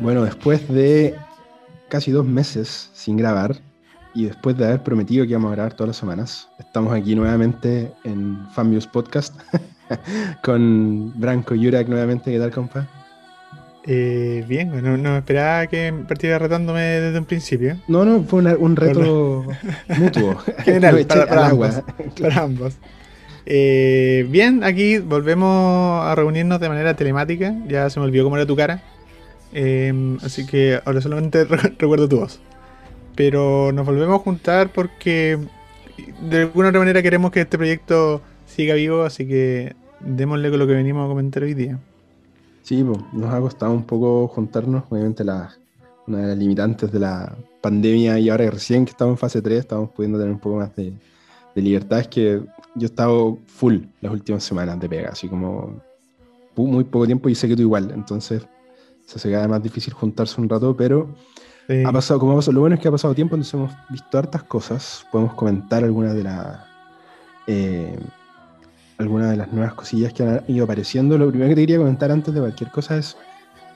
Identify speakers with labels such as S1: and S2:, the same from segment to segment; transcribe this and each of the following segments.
S1: Bueno, después de casi dos meses sin grabar y después de haber prometido que íbamos a grabar todas las semanas, estamos aquí nuevamente en Fambius Podcast con Branco Yurak nuevamente. ¿Qué tal, compa?
S2: Eh, bien, no, no esperaba que partiera retándome desde un principio.
S1: No, no, fue una- un reto mutuo.
S2: General, para, para ambos. para ambos. Eh, bien, aquí volvemos a reunirnos de manera telemática. Ya se me olvidó cómo era tu cara. Eh, así que ahora solamente re- recuerdo tu voz. Pero nos volvemos a juntar porque de alguna otra manera queremos que este proyecto siga vivo. Así que démosle con lo que venimos a comentar hoy día.
S1: Sí, pues, nos ha costado un poco juntarnos. Obviamente, la, una de las limitantes de la pandemia y ahora recién que estamos en fase 3, estamos pudiendo tener un poco más de, de libertad. Es que yo he estado full las últimas semanas de pega, así como muy poco tiempo y sé que tú igual. Entonces, se hace cada vez más difícil juntarse un rato, pero
S2: Sí.
S1: ha pasado, como ha pasado, lo bueno es que ha pasado tiempo, entonces hemos visto hartas cosas. Podemos comentar algunas de las eh, algunas de las nuevas cosillas que han ido apareciendo. Lo primero que te quería comentar antes de cualquier cosa es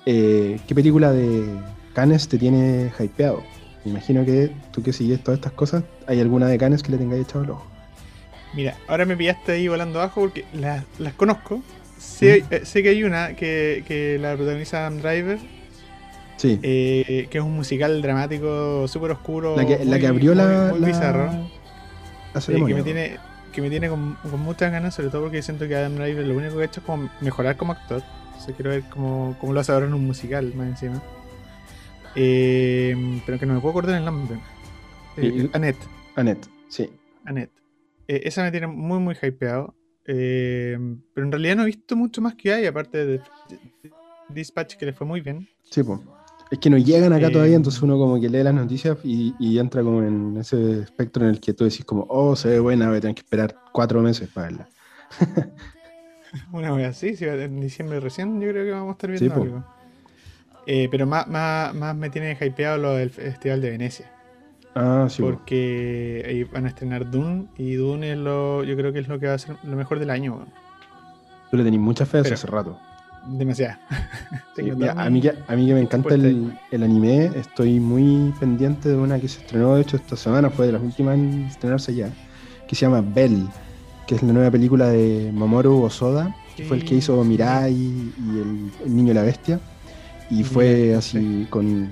S1: eh, ¿qué película de Cannes te tiene hypeado? Me imagino que tú que sigues todas estas cosas, ¿hay alguna de Cannes que le tengáis echado el ojo?
S2: Mira, ahora me pillaste ahí volando abajo porque las, las conozco. Sé,
S1: Mm.
S2: eh, sé que hay una que, que la protagoniza Adam Driver,
S1: Sí,
S2: eh, que es un musical dramático súper oscuro.
S1: la, que, la que abrió la,
S2: muy,
S1: la-
S2: bizarro.
S1: la
S2: que me tiene, que me tiene con, con muchas ganas, sobre todo porque siento que Adam Driver lo único que ha hecho es como mejorar como actor. Entonces quiero ver cómo, cómo lo hace ahora en un musical más encima. Eh, pero que no me puedo acordar el nombre. Eh, Annette.
S1: Annette, sí.
S2: Annette. Eh, esa me tiene muy, muy hypeado. Eh, pero en realidad no he visto mucho más que hay, aparte de Dispatch, que le fue muy bien.
S1: Sí, pues. Es que no llegan acá
S2: Eh,
S1: todavía, entonces uno como que lee las noticias y, y entra como en ese espectro en el que tú decís como, oh, se ve buena, voy a tener que esperar cuatro meses para verla.
S2: Una vez así, si en diciembre recién, yo creo que vamos a estar viendo algo. Eh, pero más, más, más me tiene hypeado lo del Festival de Venecia.
S1: Ah, sí, po.
S2: porque ahí van a estrenar Dune y Dune es lo, yo creo que es lo que va a ser lo mejor del año.
S1: Tú le tenés mucha fe
S2: Pero-
S1: hace rato. Sí,
S2: toda
S1: a, mí que, a mí que me encanta el, el anime, estoy muy pendiente de una que se estrenó, de hecho, esta semana, fue de las últimas en estrenarse ya, que se llama Bell, que es la nueva película de Mamoru Osoda, que fue el que hizo. Mirai y el, el Niño y la Bestia, y fue así con,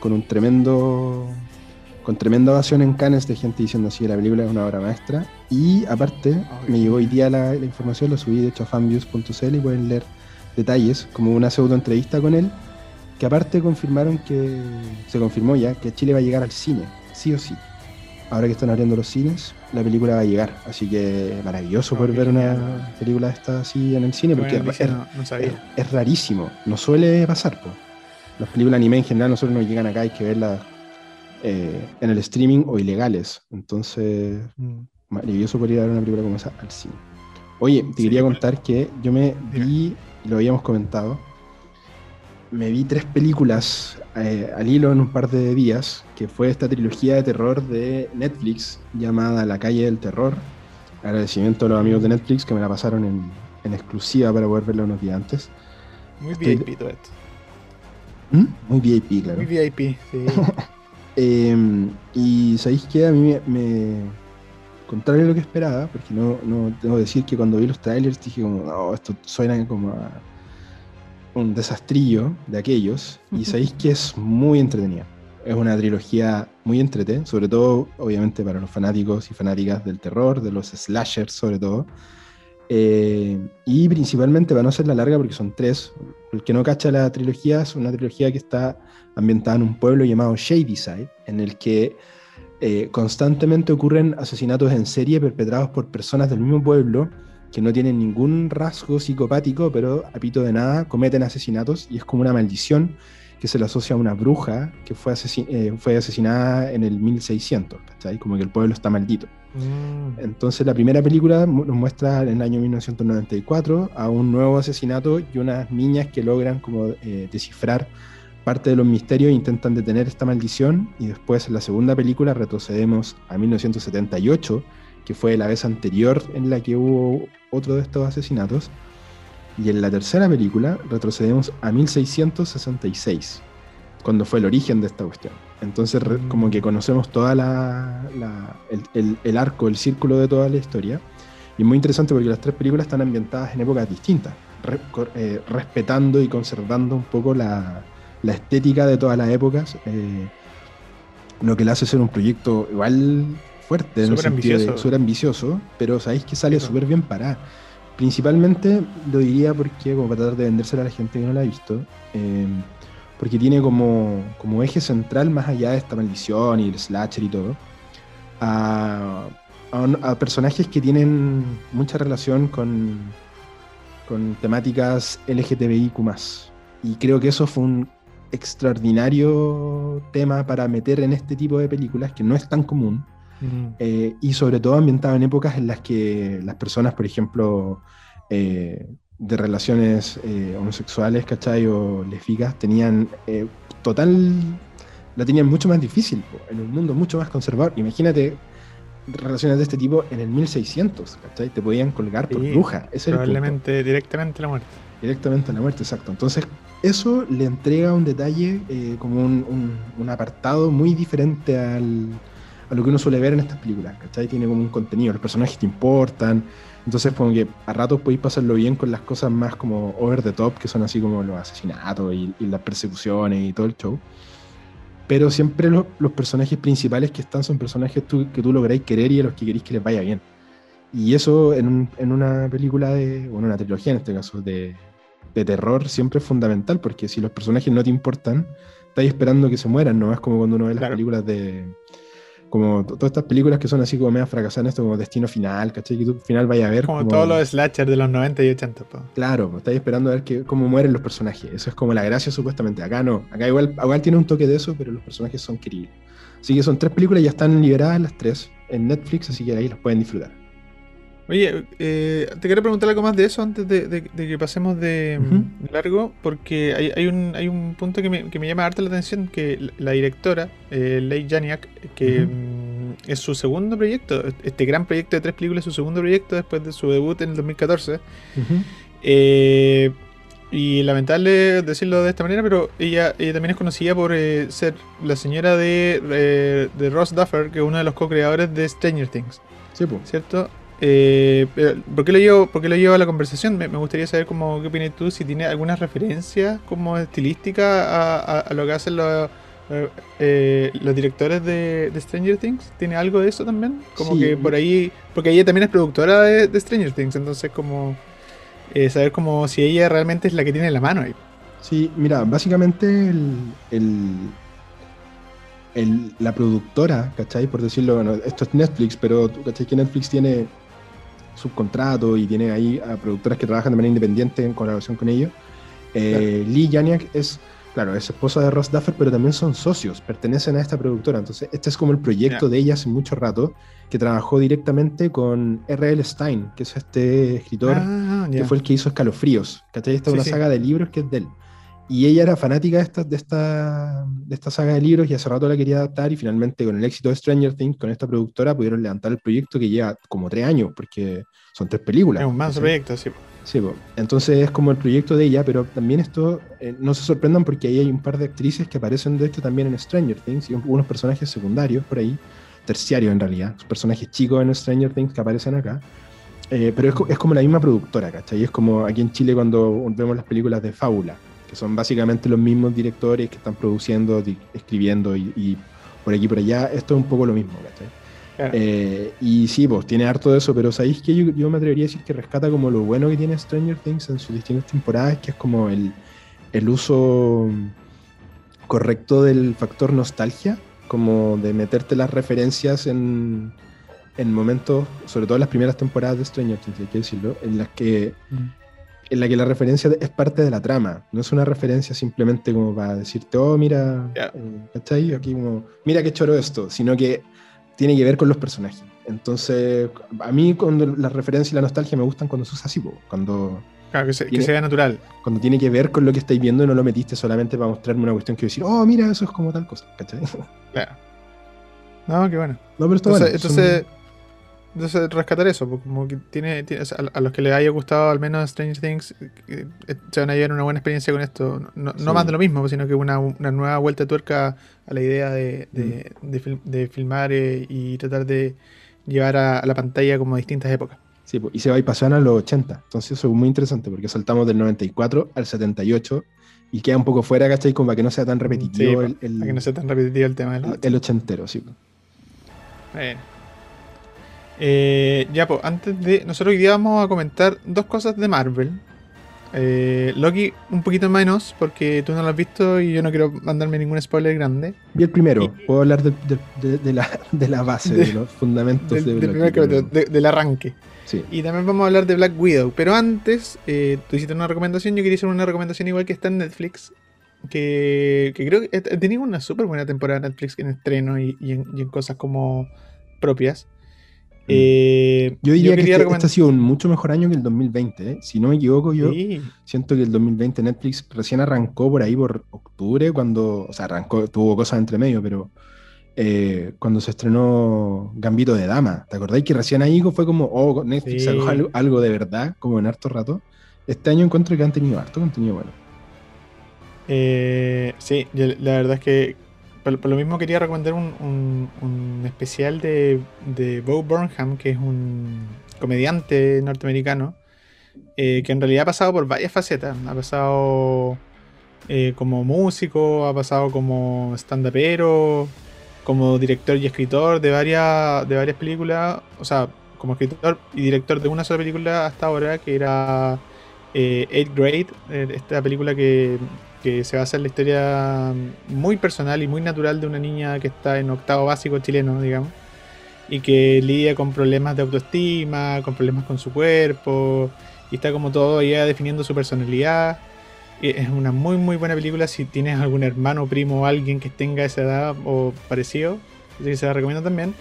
S1: con un tremendo con tremenda ovación en Cannes de gente diciendo así que la película es una obra maestra y aparte me llegó hoy día la, la información, lo subí de hecho a fanviews.cl y pueden leer detalles, como una pseudo entrevista con él, que aparte confirmaron que, se confirmó ya, que Chile va a llegar al cine, sí o sí. Ahora que están abriendo los cines, la película va a llegar, así que maravilloso
S2: Oh,
S1: poder ver una película de esta así en el cine, porque es,
S2: noticia,
S1: es-
S2: no, no
S1: es,
S2: sabía.
S1: es rarísimo, no suele pasar. Po. Las películas anime en general nosotros nos llegan acá, hay que verlas eh, en el streaming o ilegales, entonces
S2: Mm.
S1: maravilloso poder ir a ver una película como esa al cine. Oye, te
S2: Sí,
S1: quería contar que yo me vi, y lo habíamos comentado, me vi tres películas eh, al hilo en un par de días, que fue esta trilogía de terror de Netflix llamada La calle del terror. Agradecimiento a los amigos de Netflix que me la pasaron en, en exclusiva para poder verla unos días antes.
S2: Muy
S1: Estoy-
S2: VIP todo esto.
S1: ¿Mm? Muy VIP, claro.
S2: Muy VIP, sí.
S1: Eh, y sabéis que a mí me, me- contrario a lo que esperaba, porque no, no tengo que decir que cuando vi los trailers dije como, no, esto suena como a un desastrillo de aquellos, y sabéis que es muy entretenida. Es una trilogía muy entretenida, sobre todo, obviamente, para los fanáticos y fanáticas del terror, de los slashers, sobre todo. Eh, y principalmente, para no hacerla larga, porque son tres, el que no cacha la trilogía, es una trilogía que está ambientada en un pueblo llamado Shadyside, en el que eh, constantemente ocurren asesinatos en serie perpetrados por personas del mismo pueblo que no tienen ningún rasgo psicopático, pero a pito de nada cometen asesinatos y es como una maldición que se le asocia a una bruja que fue, asesi- eh, fue asesinada en el 1600, ¿cachai? Como que el pueblo está maldito.
S2: Mm.
S1: Entonces la primera película nos muestra en el año 1994 a un nuevo asesinato y unas niñas que logran como eh, descifrar parte de los misterios e intentan detener esta maldición y después en la segunda película retrocedemos a 1978 que fue la vez anterior en la que hubo otro de estos asesinatos. Y en la tercera película retrocedemos a 1666, cuando fue el origen de esta cuestión. Entonces,
S2: Mm.
S1: como que conocemos toda la, la- el, el- el arco, el círculo de toda la historia. Y es muy interesante porque las tres películas están ambientadas en épocas distintas, re- eh, respetando y conservando un poco la, la estética de todas las épocas. eh, lo que le hace ser un proyecto igual fuerte,
S2: Súper ambicioso.
S1: súper ambicioso, pero sabéis que sale
S2: Sí,
S1: súper bien parada. Principalmente lo diría porque, como para tratar de vendérsela a la gente que no la ha visto, eh, porque tiene como, como eje central, más allá de esta maldición y el slasher y todo, a, a un- a personajes que tienen mucha relación con, con temáticas LGTBIQ. Y creo que eso fue un extraordinario tema para meter en este tipo de películas que no es tan común.
S2: Mm.
S1: Eh, y sobre todo ambientado en épocas en las que las personas, por ejemplo, eh, de relaciones eh, homosexuales, ¿cachai? O lésbicas, tenían eh, total. la tenían mucho más difícil, po, en un mundo mucho más conservador. Imagínate relaciones de este tipo en el 1600, ¿cachai? Te podían colgar por
S2: Sí,
S1: bruja. Ese el
S2: Probablemente directamente la muerte.
S1: directamente a la muerte, exacto. Entonces, eso le entrega un detalle, eh, como un, un- un apartado muy diferente al, a lo que uno suele ver en estas películas, ¿cachai? Tiene como un contenido, los personajes te importan, entonces como que a ratos podéis pasarlo bien con las cosas más como over the top, que son así como los asesinatos y, y las persecuciones y todo el show. Pero siempre lo- los personajes principales que están son personajes tú- que tú lográis querer y a los que queréis que les vaya bien. Y eso en, un- en una película de, o en una trilogía en este caso, de, de terror siempre es fundamental, porque si los personajes no te importan, estás esperando que se mueran, no es como cuando uno ve las
S2: Claro.
S1: películas de... Como to- todas estas películas que son así como medio fracasadas, en esto como Destino Final, ¿cachai? Que tú al final vayas a ver...
S2: Como todos los slashers de los 90 y 80. po.
S1: Claro, pues, estáis esperando a ver que, cómo mueren los personajes. Eso es como la gracia supuestamente. Acá no. Acá igual, igual tiene un toque de eso, pero los personajes son queribles. Así que son tres películas, ya están liberadas las tres en Netflix, así que ahí las pueden disfrutar.
S2: Oye, eh, te quiero preguntar algo más de eso antes de, de- de que pasemos de, largo, porque hay, hay un, hay un punto que me, que me llama harta la atención, que la- directora, eh, Leigh Janiak, que mm, es su segundo proyecto, este gran proyecto de tres películas es su segundo proyecto después de su debut en el 2014. Eh, y lamentable decirlo de esta manera, pero ella, ella también es conocida por eh, ser la señora de, eh, de Ross Duffer, que es uno de los co-creadores de Stranger Things.
S1: Sí, pues.
S2: ¿cierto? Eh, ¿por, qué lo llevo, por qué lo llevo a la conversación? Me, me gustaría saber cómo, qué opinas tú, si tiene alguna referencia como estilística a, a- a lo que hacen los, eh, eh, los directores de, de Stranger Things. ¿Tiene algo de eso también? Como
S1: Sí.
S2: que por ahí, porque ella también es productora de, de Stranger Things, entonces como eh, saber como si ella realmente es la que tiene la mano ahí.
S1: Sí, mira, básicamente el, el- el- la productora, ¿cachai? Por decirlo, bueno, esto es Netflix, pero ¿cachai? Que Netflix tiene subcontrato y tiene ahí a productoras que trabajan de manera independiente en colaboración con ellos. Eh, Lee Janiak es, claro, es esposa de Ross Duffer, pero también son socios, pertenecen a esta productora. Entonces, este es como el proyecto de ella hace mucho rato, que trabajó directamente con R.L. Stein, que es este escritor
S2: Ah,
S1: que fue el que hizo Escalofríos. ¿Cachai? Esta es
S2: Sí,
S1: una
S2: sí.
S1: saga de libros que es de él. Y ella era fanática de esta, de, esta, de esta saga de libros y hace rato la quería adaptar y finalmente con el éxito de Stranger Things, con esta productora, pudieron levantar el proyecto que lleva como tres años, porque son tres películas.
S2: Es un más proyecto, sí.
S1: Sí, po. entonces es como el proyecto de ella, pero también esto, eh, no se sorprendan porque ahí hay un par de actrices que aparecen de hecho también en Stranger Things y un- unos personajes secundarios por ahí, terciarios en realidad, personajes chicos en Stranger Things que aparecen acá. Eh, pero es, es como la misma productora, ¿cachai? Es como aquí en Chile cuando vemos las películas de Fábula, que son básicamente los mismos directores que están produciendo, escribiendo y, y por aquí y por allá. Esto es un poco lo mismo, ¿cachai?
S2: Claro.
S1: Eh, y sí, pues tiene harto de eso, pero ¿sabéis que yo, yo me atrevería a decir que rescata como lo bueno que tiene Stranger Things en sus distintas temporadas, que es como el, el uso correcto del factor nostalgia, como de meterte las referencias en, en momentos, sobre todo en las primeras temporadas de Stranger Things, hay que decirlo, en las que en la que la referencia es parte de la trama, no es una referencia simplemente como para decirte, oh, mira, eh, ¿cachai? Aquí como, mira qué choro esto, sino que tiene que ver con los personajes. Entonces, a mí cuando la referencia y la nostalgia me gustan cuando se usa así, cuando,
S2: Claro, que, se, que natural.
S1: cuando tiene que ver con lo que estáis viendo y no lo metiste solamente para mostrarme una cuestión que decir, oh, mira, eso es como tal cosa, ¿cachai?
S2: Claro. No, qué bueno.
S1: No, pero está
S2: Entonces,
S1: bueno, son-
S2: entonces rescatar eso, porque como que tiene, tiene- o sea, a, a los que les haya gustado al menos Strange Things, eh, eh, se van a llevar una buena experiencia con esto. No, más de lo mismo, sino que una, una nueva vuelta de tuerca a la idea de, de,
S1: Mm.
S2: de fil- de filmar eh, y tratar de llevar a, a la pantalla como distintas épocas.
S1: Sí, y se va y pasan a los 80. Entonces eso es muy interesante porque saltamos del 94 al 78 y queda un poco fuera, ¿cachai? Como para que no sea tan repetitivo
S2: Sí,
S1: el, el,
S2: Para que no sea tan repetitivo el tema de los
S1: el- el ochentero, sí. po.
S2: Eh, ya, pues, antes de. Nosotros hoy día vamos a comentar dos cosas de Marvel. Eh, Loki, un poquito menos, porque tú no lo has visto y yo no quiero mandarme ningún spoiler grande.
S1: Vi el primero,
S2: Y-
S1: puedo hablar de, de- de- de la, de la base, de, los fundamentos
S2: Del,
S1: de
S2: del
S1: Loki,
S2: capítulo, de- del arranque.
S1: Sí,
S2: Y también vamos a hablar de Black Widow. Pero antes, eh, tú hiciste una recomendación, yo quería hacer una recomendación igual que está en Netflix. Que, que creo que ha tenido una súper buena temporada Netflix en estreno y, y en, y en cosas como propias. Eh,
S1: yo diría que este, este ha sido un mucho mejor año que el 2020, ¿eh? Si no me equivoco, yo
S2: Sí.
S1: siento que el 2020 Netflix recién arrancó por ahí por octubre, cuando, o sea, arrancó, tuvo cosas entre medio, pero eh, cuando se estrenó Gambito de Dama, ¿te acordáis que recién ahí fue como, oh, Netflix
S2: Sí.
S1: sacó algo, algo de verdad, como en harto rato? Este año encuentro que han tenido harto contenido bueno.
S2: Eh, sí, la verdad es que por, lo mismo quería recomendar un, un- un especial de, de Bo Burnham, que es un comediante norteamericano, eh, que en realidad ha pasado por varias facetas. Ha pasado eh, como músico, ha pasado como stand-upero, como director y escritor de varias, de varias películas, o sea, como escritor y director de una sola película hasta ahora, que era eh, Eighth Grade, eh, esta película que, que se basa en la historia muy personal y muy natural de una niña que está en octavo básico chileno, digamos, y que lidia con problemas de autoestima, con problemas con su cuerpo, y está como todo ya definiendo su personalidad. Es una muy muy buena película si tienes algún hermano, primo o alguien que tenga esa edad o parecido, así que se la recomiendo también.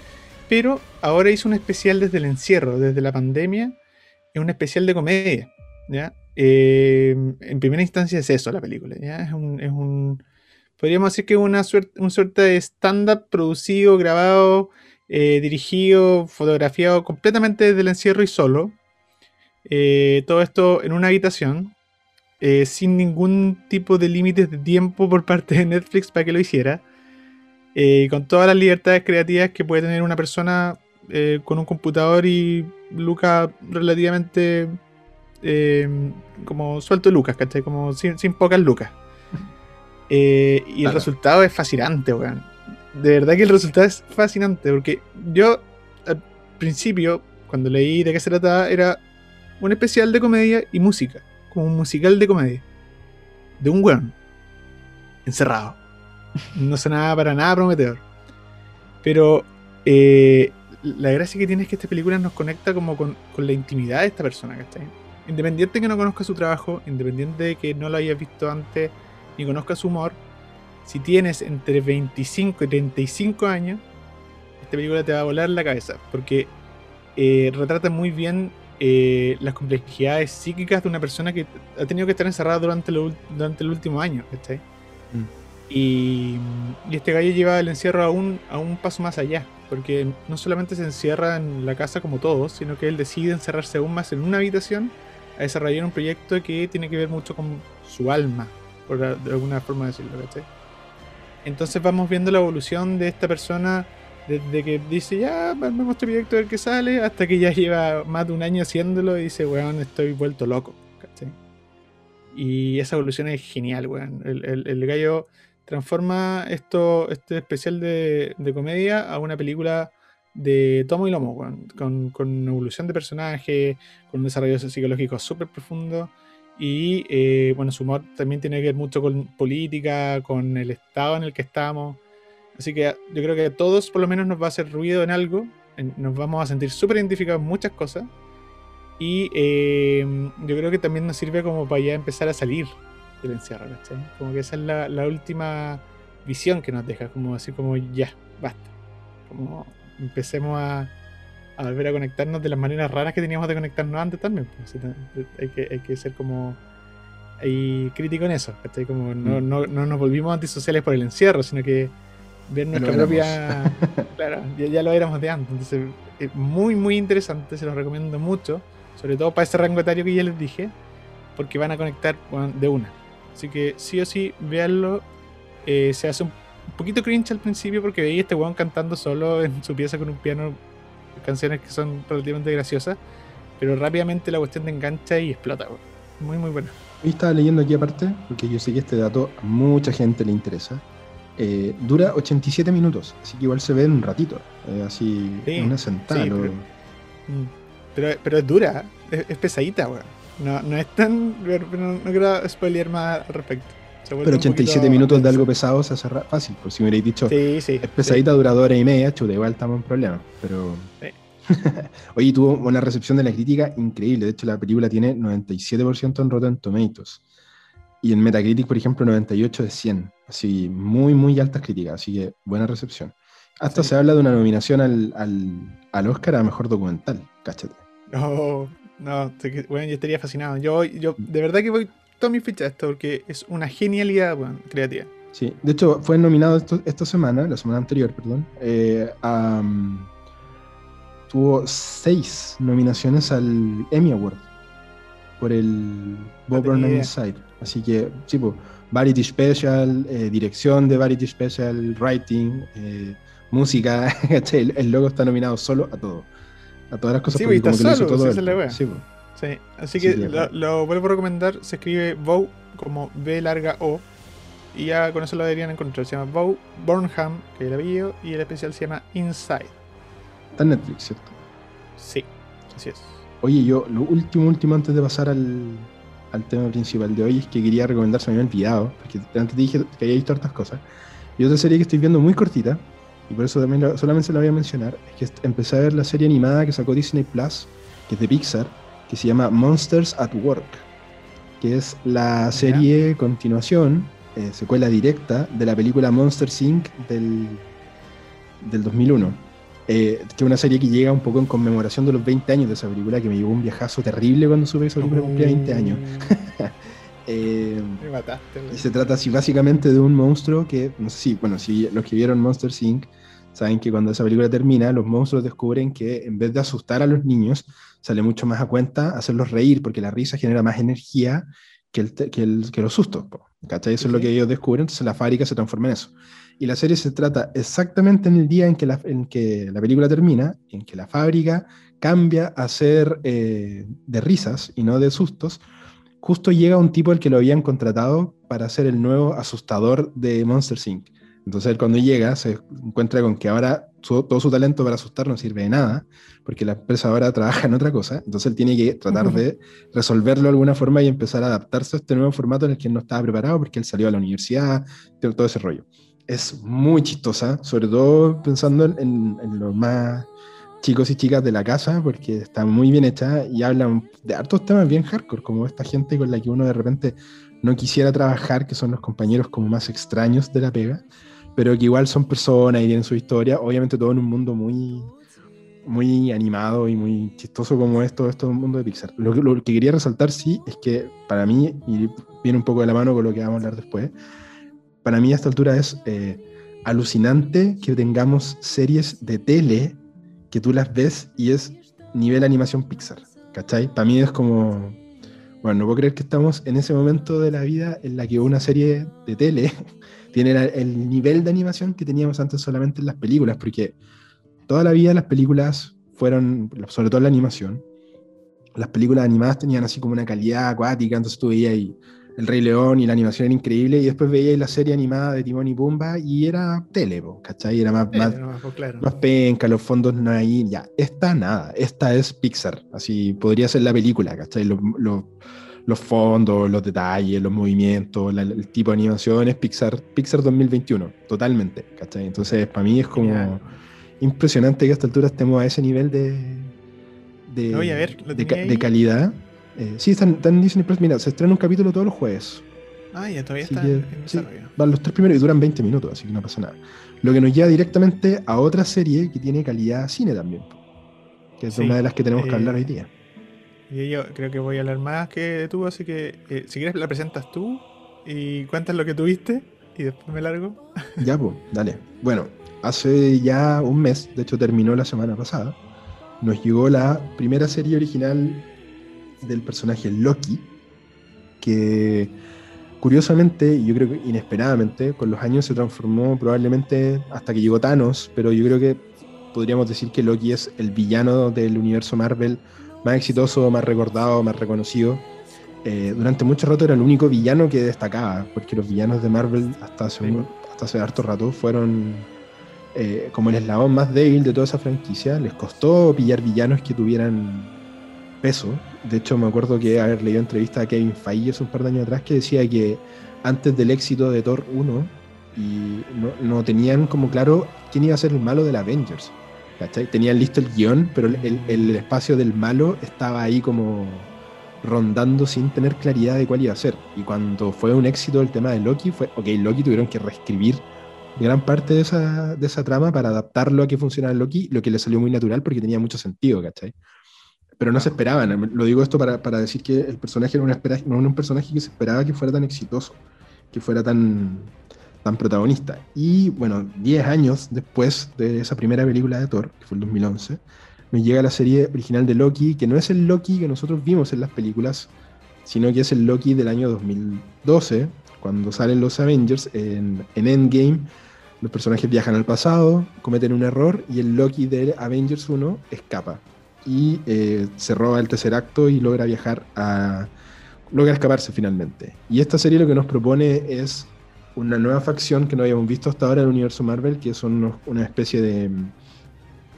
S2: Pero ahora hizo un especial desde el encierro, desde la pandemia, es un especial de comedia, ¿ya? Eh, en primera instancia es eso la película. Es un, podríamos decir que es una suerte, una suerte de stand-up producido, grabado, eh, dirigido, fotografiado completamente desde el encierro y solo. Eh, todo esto en una habitación, sin ningún tipo de límites de tiempo por parte de Netflix para que lo hiciera. con todas las libertades creativas que puede tener una persona con un computador y Lucas relativamente eh, como suelto Lucas, ¿cachai? Como sin, sin pocas Lucas. Eh, y el resultado es fascinante, weón. De verdad que el resultado es fascinante, porque yo al principio, cuando leí de qué se trataba, era un especial de comedia y música, como un musical de comedia, de un weón encerrado. No sonaba para nada prometedor. Pero eh, la gracia que tiene es que esta película nos conecta como con, con la intimidad de esta persona, ¿cachai? Independiente de que no conozca su trabajo, independiente de que no lo hayas visto antes ni conozca su humor, si tienes entre 25 y 35 años, esta película te va a volar la cabeza, porque eh, retrata muy bien eh, las complejidades psíquicas de una persona que ha tenido que estar encerrada durante, lo durante el último año, ¿cachai?
S1: Mm.
S2: Y, y este gallo lleva el encierro a un, a un paso más allá, porque no solamente se encierra en la casa como todos, sino que él decide encerrarse aún más en una habitación a desarrollar un proyecto que tiene que ver mucho con su alma, por de alguna forma decirlo, ¿cachai? Entonces vamos viendo la evolución de esta persona desde que dice, ya, vamos este proyecto a ver qué sale, hasta que ya lleva más de un año haciéndolo y dice, weón, estoy vuelto loco, ¿cachai? Y esa evolución es genial, weón. El, el- el gallo transforma esto, este especial de, de comedia a una película de tomo y lomo, con, con evolución de personaje, con un desarrollo psicológico súper profundo. Y eh, bueno, su humor también tiene que ver mucho con política, con el estado en el que estamos. Así que yo creo que a todos por lo menos nos va a hacer ruido en algo. Nos vamos a sentir súper identificados en muchas cosas. Y eh, yo creo que también nos sirve como para ya empezar a salir del encierro, ¿cachai? Como que esa es la, la última visión que nos deja, como así como ya, basta. Como empecemos a, a volver a conectarnos de las maneras raras que teníamos de conectarnos antes también. pues, hay, que, hay que ser como ahí crítico en eso, ¿cachai? Como no,
S1: Mm.
S2: no, no nos volvimos antisociales por el encierro, sino que ver nuestra propia. claro, ya, ya lo éramos de antes. Entonces, es muy, muy interesante. Se los recomiendo mucho. Sobre todo para ese rango etario que ya les dije. Porque van a conectar de una. Así que sí o sí, véanlo. Eh, se hace un poquito cringe al principio porque veía a este weón cantando solo en su pieza con un piano. Canciones que son relativamente graciosas. Pero rápidamente la cuestión te engancha y explota. weón. Muy, muy buena.
S1: Estaba leyendo aquí aparte, porque yo sé que este dato a mucha gente le interesa. Eh, dura 87 minutos, así que igual se ve en un ratito. eh, así,
S2: Sí,
S1: en una sentada.
S2: sí,
S1: lo-
S2: pero- Mm. Pero, pero es dura, es, es pesadita, weón. No, no es tan. No, no quiero spoilear más al respecto.
S1: Pero
S2: un
S1: 87
S2: poquito
S1: minutos de algo pesado se hace fácil. Por si me hubierais dicho,
S2: Sí, sí.
S1: es pesadita, dura dos horas y media, chuta, igual estamos en problemas. Pero.
S2: Sí.
S1: Oye, tuvo una recepción de la crítica increíble. De hecho, la película tiene 97% en Rotten Tomatoes. Y en Metacritic, por ejemplo, 98 de 100. Así, muy, muy altas críticas. Así que buena recepción. Hasta
S2: Sí.
S1: se habla de una nominación al, al, al Oscar a Mejor Documental. Cáchate.
S2: No, no, weón, yo estaría fascinado. Yo, yo de verdad que voy toda mi ficha a esto porque es una genialidad, weón, creativa.
S1: Sí, de hecho fue nominado esto- esta semana, la semana anterior, perdón, eh, a, mm, tuvo seis nominaciones al Emmy Award por el Bob
S2: idea.
S1: Inside. Así que, sí, pues, Variety Special, eh, dirección de Variety Special, writing, eh, música, el, el logo está nominado solo a todo. A todas las cosas
S2: Sí,
S1: porque como que lo hizo
S2: solo,
S1: todo
S2: sí,
S1: él, pues.
S2: wea.
S1: Sí, pues.
S2: Sí, así
S1: Sí,
S2: que
S1: sí,
S2: lo, vuelvo a recomendar. Se escribe Bow como B larga O. Y ya con eso lo deberían encontrar. Se llama Bow Burnham, que es el apellido, y el especial se llama Inside.
S1: Está en Netflix, ¿cierto?
S2: Sí, así es.
S1: Oye, yo lo último, último antes de pasar al, al tema principal de hoy es que quería recomendar, se me había olvidado, porque antes te dije que había visto hartas cosas. Y otra serie que estoy viendo muy cortita, y por eso también lo- solamente se la voy a mencionar, es que empecé a ver la serie animada que sacó Disney Plus, que es de Pixar, que se llama Monsters at Work, que es la serie continuación, eh, secuela directa de la película Monster Inc. del, del 2001 eh, que es una serie que llega un poco en conmemoración de los 20 años de esa película, que me llevó un viajazo terrible cuando supe que esa película cumplía 20 años. Eh,
S2: Me mataste,
S1: y se trata así básicamente de un monstruo que, no sé si, bueno, si los que vieron Monster Inc. saben que cuando esa película termina, los monstruos descubren que en vez de asustar a los niños, sale mucho más a cuenta hacerlos reír, porque la risa genera más energía que, el, que, el- que los sustos. ¿Cachai? Eso es lo que ellos descubren, entonces la fábrica se transforma en eso. Y la serie se trata exactamente en el día en que la, en que la película termina, en que la fábrica cambia a ser eh, de risas y no de sustos. Justo llega un tipo al que lo habían contratado para ser el nuevo asustador de Monster Inc. Entonces él cuando llega se encuentra con que ahora su- todo su talento para asustar no sirve de nada, porque la empresa ahora trabaja en otra cosa. Entonces él tiene que tratar de resolverlo de alguna forma y empezar a adaptarse a este nuevo formato en el que él no estaba preparado porque él salió a la universidad, todo ese rollo. Es muy chistosa, sobre todo pensando en, en- en los más chicos y chicas de la casa, porque está muy bien hecha y hablan de hartos temas bien hardcore, como esta gente con la que uno de repente no quisiera trabajar, que son los compañeros como más extraños de la pega, pero que igual son personas y tienen su historia, obviamente todo en un mundo muy muy animado y muy chistoso como es todo esto mundo de Pixar. Lo, que- lo que quería resaltar, sí, es que para mí, y viene un poco de la mano con lo que vamos a hablar después, para mí a esta altura es eh, alucinante que tengamos series de tele que tú las ves y es nivel animación Pixar, ¿cachai? Para mí es como, bueno, no puedo creer que estamos en ese momento de la vida en la que una serie de tele tiene la- el nivel de animación que teníamos antes solamente en las películas, porque toda la vida las películas fueron, sobre todo la animación, las películas animadas tenían así como una calidad acuática, entonces tú veías ahí El Rey León y la animación era increíble, y después veías la serie animada de Timón y Pumba y era tele, ¿cachai? Era más,
S2: Eh,
S1: más,
S2: no, pues, claro.
S1: más penca, los fondos no ahí, ya. Esta nada, esta es Pixar, así podría ser la película, ¿cachai? Los, los- los fondos, los detalles, los movimientos, la- el tipo de animación es Pixar, Pixar 2021, totalmente, ¿cachai? Entonces, para mí es como
S2: Genial.
S1: impresionante que a esta altura estemos a ese nivel de, de,
S2: Lo voy a ver, ¿lo
S1: de,
S2: tenía
S1: ca-
S2: ahí?
S1: de calidad. Eh, sí, están, están en Disney Plus. Mira, se estrena un capítulo todos los jueves.
S2: Ah, ya todavía está en
S1: sí, van los tres primeros y duran 20 minutos, así que no pasa nada. Lo que nos lleva directamente a otra serie que tiene calidad cine también, que es
S2: Sí,
S1: una de las que tenemos que hablar
S2: eh,
S1: hoy día.
S2: Y yo creo que voy a hablar más que tú, así que eh, si quieres la presentas tú y cuentas lo que tuviste. y después me largo.
S1: Ya, pues, dale. Bueno, hace ya un mes, de hecho terminó la semana pasada, nos llegó la primera serie original del personaje Loki, que curiosamente, yo creo que inesperadamente, con los años se transformó probablemente hasta que llegó Thanos, pero yo creo que podríamos decir que Loki es el villano del universo Marvel más exitoso, más recordado, más reconocido. Eh, durante mucho rato era el único villano que destacaba, porque los villanos de Marvel hasta hace, hasta hace harto rato fueron eh, como el eslabón más débil de toda esa franquicia. Les costó pillar villanos que tuvieran peso. De hecho, me acuerdo que haber leído entrevista a Kevin Feige hace un par de años atrás que decía que antes del éxito de Thor 1 y no, tenían como claro quién iba a ser el malo del Avengers. Tenían listo el guion, pero el, el, espacio del malo estaba ahí como rondando sin tener claridad de cuál iba a ser. Y cuando fue un éxito el tema de Loki, fue, ok, Loki tuvieron que reescribir gran parte de esa, de esa trama para adaptarlo a que funcionara Loki, lo que le salió muy natural porque tenía mucho sentido, ¿cachai? Pero no se esperaban, lo digo esto para, para decir que el personaje era una no un personaje que se esperaba que fuera tan exitoso, que fuera tan, tan protagonista. Y bueno, 10 años después de esa primera película de Thor, que fue el 2011, nos llega la serie original de Loki, que no es el Loki que nosotros vimos en las películas, sino que es el Loki del año 2012, cuando salen los Avengers en, en Endgame los personajes viajan al pasado, cometen un error y el Loki de Avengers 1 escapa. Y eh, se roba el tercer acto y logra viajar a. logra escaparse finalmente. Y esta serie lo que nos propone es una nueva facción que no habíamos visto hasta ahora en el universo Marvel, que son una especie de.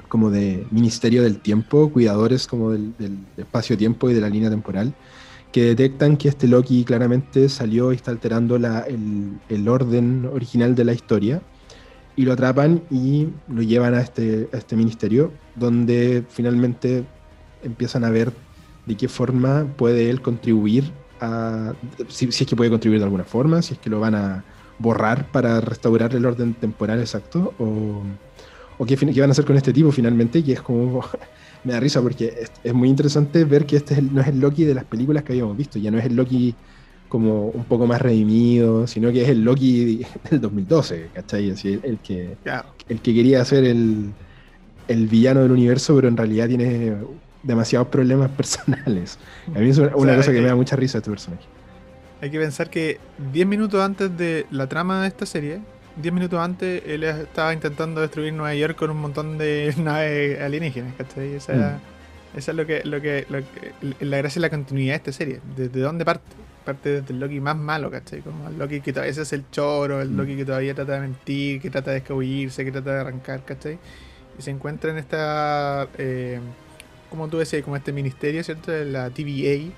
S1: como de ministerio del tiempo, cuidadores como del, espacio-tiempo y de la línea temporal que detectan que este Loki claramente salió y está alterando la, el, el, orden original de la historia y lo atrapan y lo llevan a este, este ministerio, donde finalmente empiezan a ver de qué forma puede él contribuir a, si, es que puede contribuir de alguna forma, si es que lo van a borrar para restaurar el orden temporal exacto, o, o qué, qué van a hacer con este tipo finalmente, que es como, me da risa porque es, muy interesante ver que este no es el Loki de las películas que habíamos visto, ya no es el Loki como un poco más redimido, sino que es el Loki del 2012, ¿cachai? Así, el, que, el que quería ser el, el, villano del universo, pero en realidad tiene demasiados problemas personales. A mí es una, cosa que, me da mucha risa este personaje.
S2: Hay que pensar que 10 minutos antes de la trama de esta serie, 10 minutos antes, él estaba intentando destruir Nueva York con un montón de naves alienígenas, ¿cachai? Esa, mm. esa es lo que, lo que, lo que, la gracia de la continuidad de esta serie. ¿Desde dónde parte? parte del Loki más malo, ¿cachai? Como el Loki que todavía es el choro, el mm. Loki que todavía trata de mentir, que trata de escabullirse, que trata de arrancar, ¿cachai? Y se encuentra en esta, eh, como tú decías, como este ministerio, ¿cierto? De la TVA,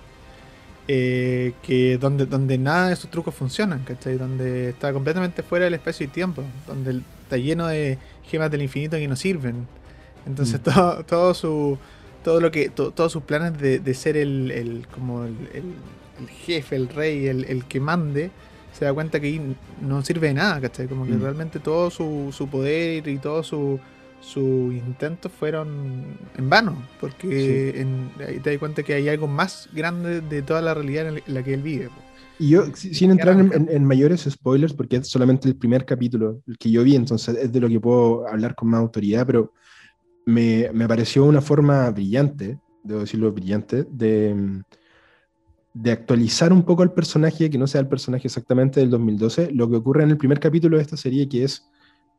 S2: eh, que donde, donde nada de esos trucos funcionan, ¿cachai? Donde está completamente fuera del espacio y tiempo, donde está lleno de gemas del infinito que no sirven. Entonces mm. todo, todo su todo lo que todos sus planes de, de ser el, el como el, el jefe, el rey, el, que mande, se da cuenta que no sirve de nada, ¿cachai? Como que mm. realmente todo su, poder y todo su, su intentos fueron en vano, porque ahí te das cuenta que hay algo más grande de toda la realidad en la que él vive.
S1: Y yo, sin entrar en, mayores spoilers, porque es solamente el primer capítulo el que yo vi, entonces es de lo que puedo hablar con más autoridad, pero me, me pareció una forma brillante, debo decirlo brillante, de de actualizar un poco al personaje, que no sea el personaje exactamente del 2012, lo que ocurre en el primer capítulo de esta serie, que es,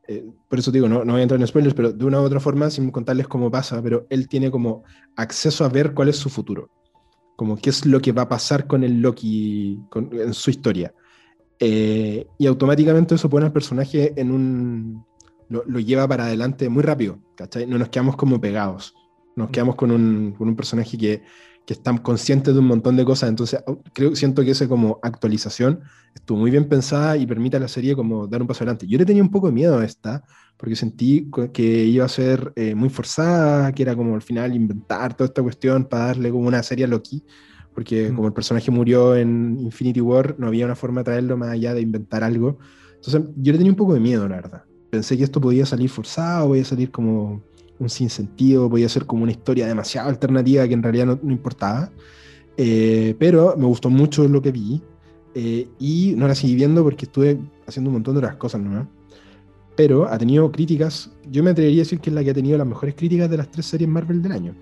S1: eh, por eso digo, no, no voy a entrar en spoilers, pero de una u otra forma, sin contarles cómo pasa, pero él tiene como acceso a ver cuál es su futuro, como qué es lo que va a pasar con el Loki en su historia. Eh, y automáticamente eso pone al personaje en un... Lo, lleva para adelante muy rápido, ¿cachai? No nos quedamos como pegados, nos quedamos con un, con un personaje que que están conscientes de un montón de cosas. Entonces, creo, siento que esa como actualización estuvo muy bien pensada y permite a la serie como dar un paso adelante. Yo le tenía un poco de miedo a esta, porque sentí que iba a ser eh, muy forzada, que era como al final inventar toda esta cuestión para darle como una serie a Loki, porque mm. como el personaje murió en Infinity War, no había una forma de traerlo más allá de inventar algo. Entonces, yo le tenía un poco de miedo, la verdad. Pensé que esto podía salir forzado, podía salir como un sinsentido, podía ser como una historia demasiado alternativa que en realidad no, importaba. Eh, pero me gustó mucho lo que vi. eh, y no la seguí viendo porque estuve haciendo un montón de otras cosas nomás. Pero ha tenido críticas, yo me atrevería a decir que es la que ha tenido las mejores críticas de las tres series Marvel del año.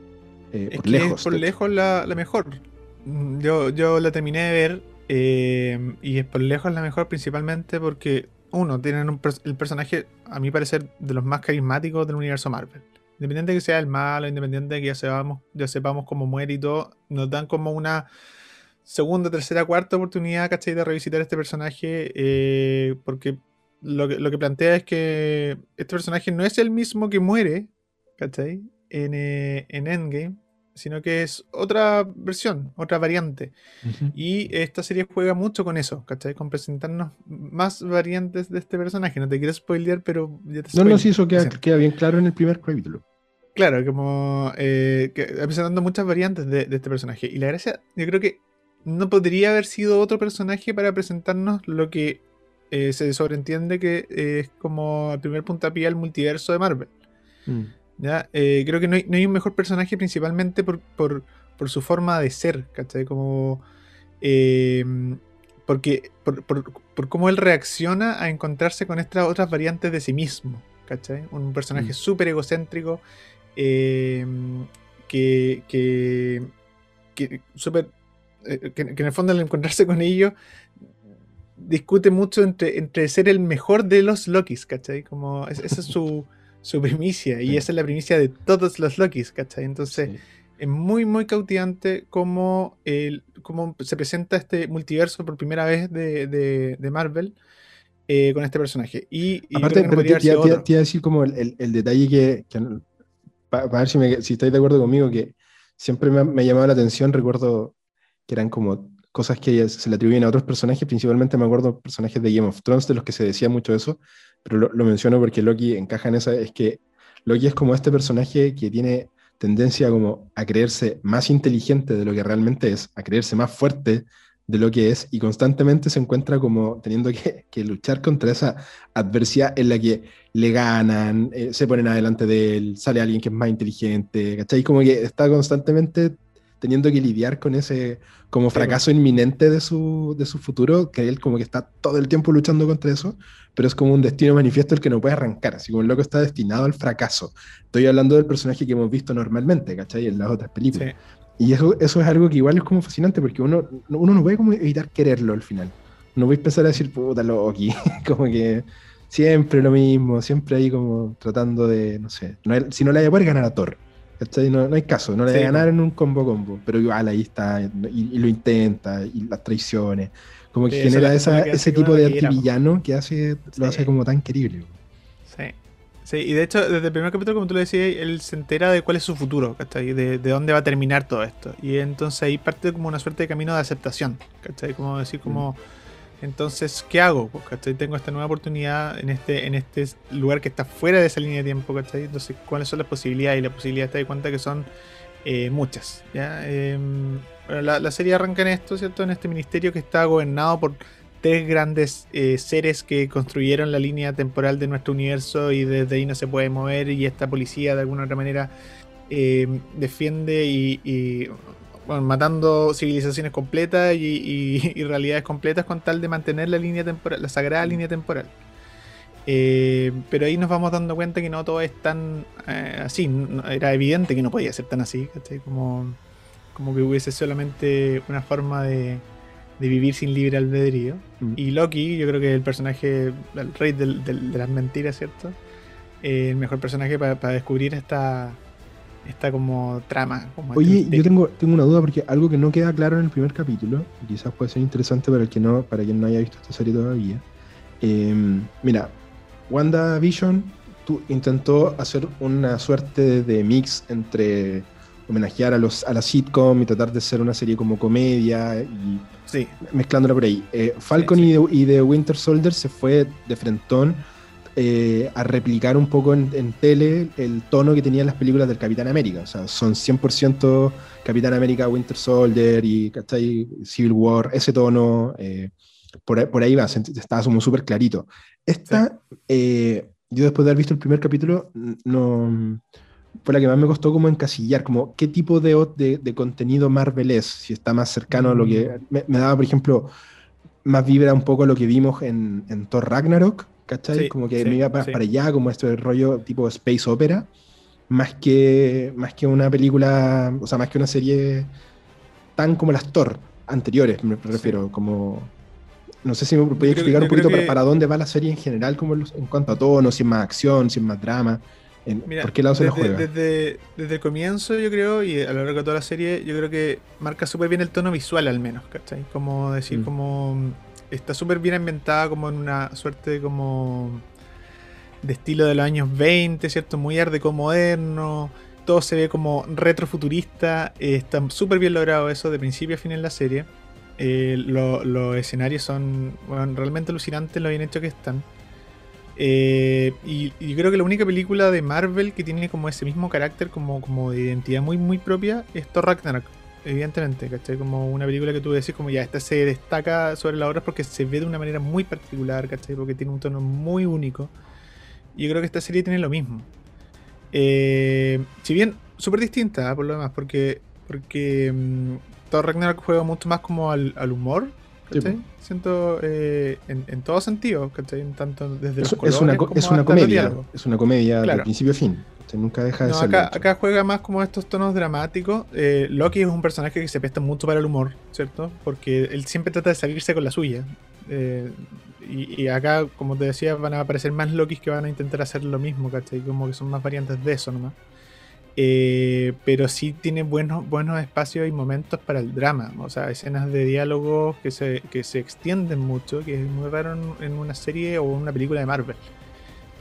S1: Eh,
S2: Es
S1: por
S2: que
S1: lejos.
S2: es por lejos la, la mejor. Mm, Yo, yo la terminé de ver y es por lejos la mejor principalmente porque, uno, tienen un el personaje, a mi parecer, de los más carismáticos del universo Marvel. Independiente de que sea el malo, independiente de que ya sepamos, ya sepamos cómo muere y todo, nos dan como una segunda, tercera, cuarta oportunidad, ¿cachai? De revisitar este personaje eh, porque lo que, plantea es que este personaje no es el mismo que muere, ¿cachai? En, eh, en Endgame, sino que es otra versión, otra variante. Y esta serie juega mucho con eso, ¿cachai? Con presentarnos más variantes de este personaje. No te quiero spoilear, pero ya te
S1: No, no, sí, eso queda, queda bien claro en el primer capítulo.
S2: Claro, como eh, que presentando muchas variantes de, de este personaje. Y la gracia, yo creo que no podría haber sido otro personaje para presentarnos lo que eh, se sobreentiende que eh, es como el primer puntapié al multiverso de Marvel.
S1: Mm.
S2: ¿Ya? Eh, creo que no hay, no hay un mejor personaje principalmente por, por, por su forma de ser, ¿cachai? Como... eh, porque por, por- por cómo él reacciona a encontrarse con estas otras variantes de sí mismo, ¿cachai? Un personaje
S1: Mm.
S2: súper egocéntrico, eh, que, que, que súper... eh, que, que en el fondo al encontrarse con ellos discute mucho entre, entre ser el mejor de los Lokis, ¿cachai? Como es- esa es su, su primicia y
S1: Sí.
S2: esa es la primicia de todos los Lokis, ¿cachai? Entonces
S1: Sí.
S2: es muy, muy cautivante cómo, el, cómo se presenta este multiverso por primera vez de, de- de Marvel eh, con este personaje. Y, y
S1: Aparte,
S2: que no
S1: te, iba a decir como el, el- el detalle que, para ver si, me- si estáis de acuerdo conmigo, que siempre me ha, me ha llamado la atención, recuerdo que eran como cosas que se le atribuyen a otros personajes, principalmente me acuerdo personajes de Game of Thrones de los que se decía mucho eso, pero lo, menciono porque Loki encaja en esa, es que Loki es como este personaje que tiene tendencia como a creerse más inteligente de lo que realmente es, a creerse más fuerte de lo que es y constantemente se encuentra como teniendo que, que luchar contra esa adversidad en la que le ganan, eh, se ponen adelante de él, sale alguien que es más inteligente, ¿cachai? Como que está constantemente teniendo que lidiar con ese como
S2: Sí,
S1: fracaso inminente de su, de su futuro, que él como que está todo el tiempo luchando contra eso, pero es como un destino manifiesto el que no puede arrancar, así como el loco está destinado al fracaso. Estoy hablando del personaje que hemos visto normalmente, ¿cachai? En las otras películas.
S2: Sí.
S1: Y eso, eso es algo que igual es como fascinante porque uno, uno no puede como evitar quererlo al final. No voy a empezar a decir, puta, Loki, como que siempre lo mismo, siempre ahí como tratando de, no sé, no si no le hay a poder ganar a Thor. No, no hay caso, no le
S2: Sí,
S1: hay a ganar
S2: po.
S1: en un combo combo, pero igual ahí está, y, y lo intenta, y las traiciones, como que
S2: Sí,
S1: genera esa-
S2: lo que
S1: ese tipo
S2: lo
S1: de antivillano que hace, lo
S2: Sí.
S1: hace como tan querible.
S2: Sí. Sí, y de hecho, desde el primer capítulo, como tú le decías, él se entera de cuál es su futuro, ¿cachai? De, de dónde va a terminar todo esto. Y entonces ahí parte como una suerte de camino de aceptación, ¿cachai? Como decir, como, entonces, ¿qué hago? ¿cachai? Tengo esta nueva oportunidad en este, en este lugar que está fuera de esa línea de tiempo, ¿cachai? Entonces, ¿cuáles son las posibilidades? Y las posibilidades te das cuenta que son eh, muchas. Em, bueno, la, serie arranca en esto, ¿cierto? En este ministerio que está gobernado por tres grandes eh, seres que construyeron la línea temporal de nuestro universo y desde ahí no se puede mover y esta policía de alguna otra manera eh, defiende y, bueno, matando civilizaciones completas y, y- y realidades completas con tal de mantener la línea temporal, la sagrada línea temporal. Eh, pero ahí nos vamos dando cuenta que no todo es tan eh, así. no- era evidente que no podía ser tan así, ¿cachai? Como, como que hubiese solamente una forma de, de vivir sin libre albedrío.
S1: Mm.
S2: Y Loki, yo creo que es el personaje, el rey del- del- de las mentiras, ¿cierto? Eh, el mejor personaje para descubrir esta, esta como trama. Como este
S1: Oye, yo tengo, tengo una duda porque algo que no queda claro en el primer capítulo, y quizás puede ser interesante para el que no, para quien no haya visto esta serie todavía. Eh, mira, WandaVision tú, intentó hacer una suerte de mix entre homenajear a los a la sitcom y tratar de ser una serie como comedia y
S2: Sí,
S1: mezclándola por ahí. Eh, Falcon
S2: Sí, sí.
S1: Y, de, y de Winter Soldier se fue de frentón eh, a replicar un poco en, en tele el tono que tenían las películas del Capitán América. O sea, son 100% Capitán América, Winter Soldier y ¿cachai? Civil War, ese tono. eh, por, ahí- por ahí va, estaba como súper clarito. Esta, eh, yo después de haber visto el primer capítulo, no fue la que más me costó como encasillar, como qué tipo de, o- de, de contenido Marvel es, si está más cercano a lo que... Me, me daba, por ejemplo, más vibra un poco lo que vimos en, en Thor Ragnarok, ¿cachai?
S2: Sí,
S1: como que
S2: sí,
S1: me iba pa-
S2: sí.
S1: para allá, como este rollo tipo space opera, más que, más que una película, o sea, más que una serie tan como las Thor anteriores, me refiero, como... No sé si me podía explicar un poquito para,
S2: que-
S1: para dónde va la serie en general, como en, los- en cuanto a tono, si es más acción, si es más drama, en-
S2: Mira,
S1: ¿por qué lado se la
S2: desde,
S1: juega?
S2: Desde, desde el comienzo, yo creo, y a lo largo de toda la serie, yo creo que marca súper bien el tono visual, al menos, ¿cachai? Como decir,
S1: Mm.
S2: como. Está súper bien ambientada, como en una suerte de como. de estilo de los años 20, ¿cierto? Muy art deco moderno. Todo se ve como retrofuturista. eh, está súper bien logrado eso de principio a fin en la serie. Eh, lo- los escenarios son realmente alucinantes lo bien hechos que están. Eh, y, creo que la única película de Marvel que tiene como ese mismo carácter, como, como de identidad muy, muy propia, es Thor Ragnarok. Evidentemente, ¿cachai? Como una película que tú decís, como ya, esta se destaca sobre la otra porque se ve de una manera muy particular, ¿cachai? Porque tiene un tono muy único. Y yo creo que esta serie tiene lo mismo. Eh, si bien súper distinta, ¿ah? por lo demás, porque, porque mm, Thor Ragnarok juega mucho más como al, al humor. Siento eh, en, en todo sentido, ¿cachai? Tanto desde
S1: Es,
S2: los
S1: es una,
S2: colores
S1: co-
S2: como
S1: es una comedia, es una comedia de principio a fin. Sea, nunca deja de
S2: No,
S1: serlo.
S2: acá, acá juega más como estos tonos dramáticos. Eh, Loki es un personaje que se presta mucho para el humor, ¿cierto? Porque él siempre trata de salirse con la suya. Eh, y, y acá, como te decía, van a aparecer más Lokis que van a intentar hacer lo mismo, ¿cachai? Como que son más variantes de eso nomás. Eh, pero sí tiene buenos, buenos espacios y momentos para el drama. O sea, escenas de diálogos que se, que se extienden mucho, que es muy raro en, en una serie o una película de Marvel.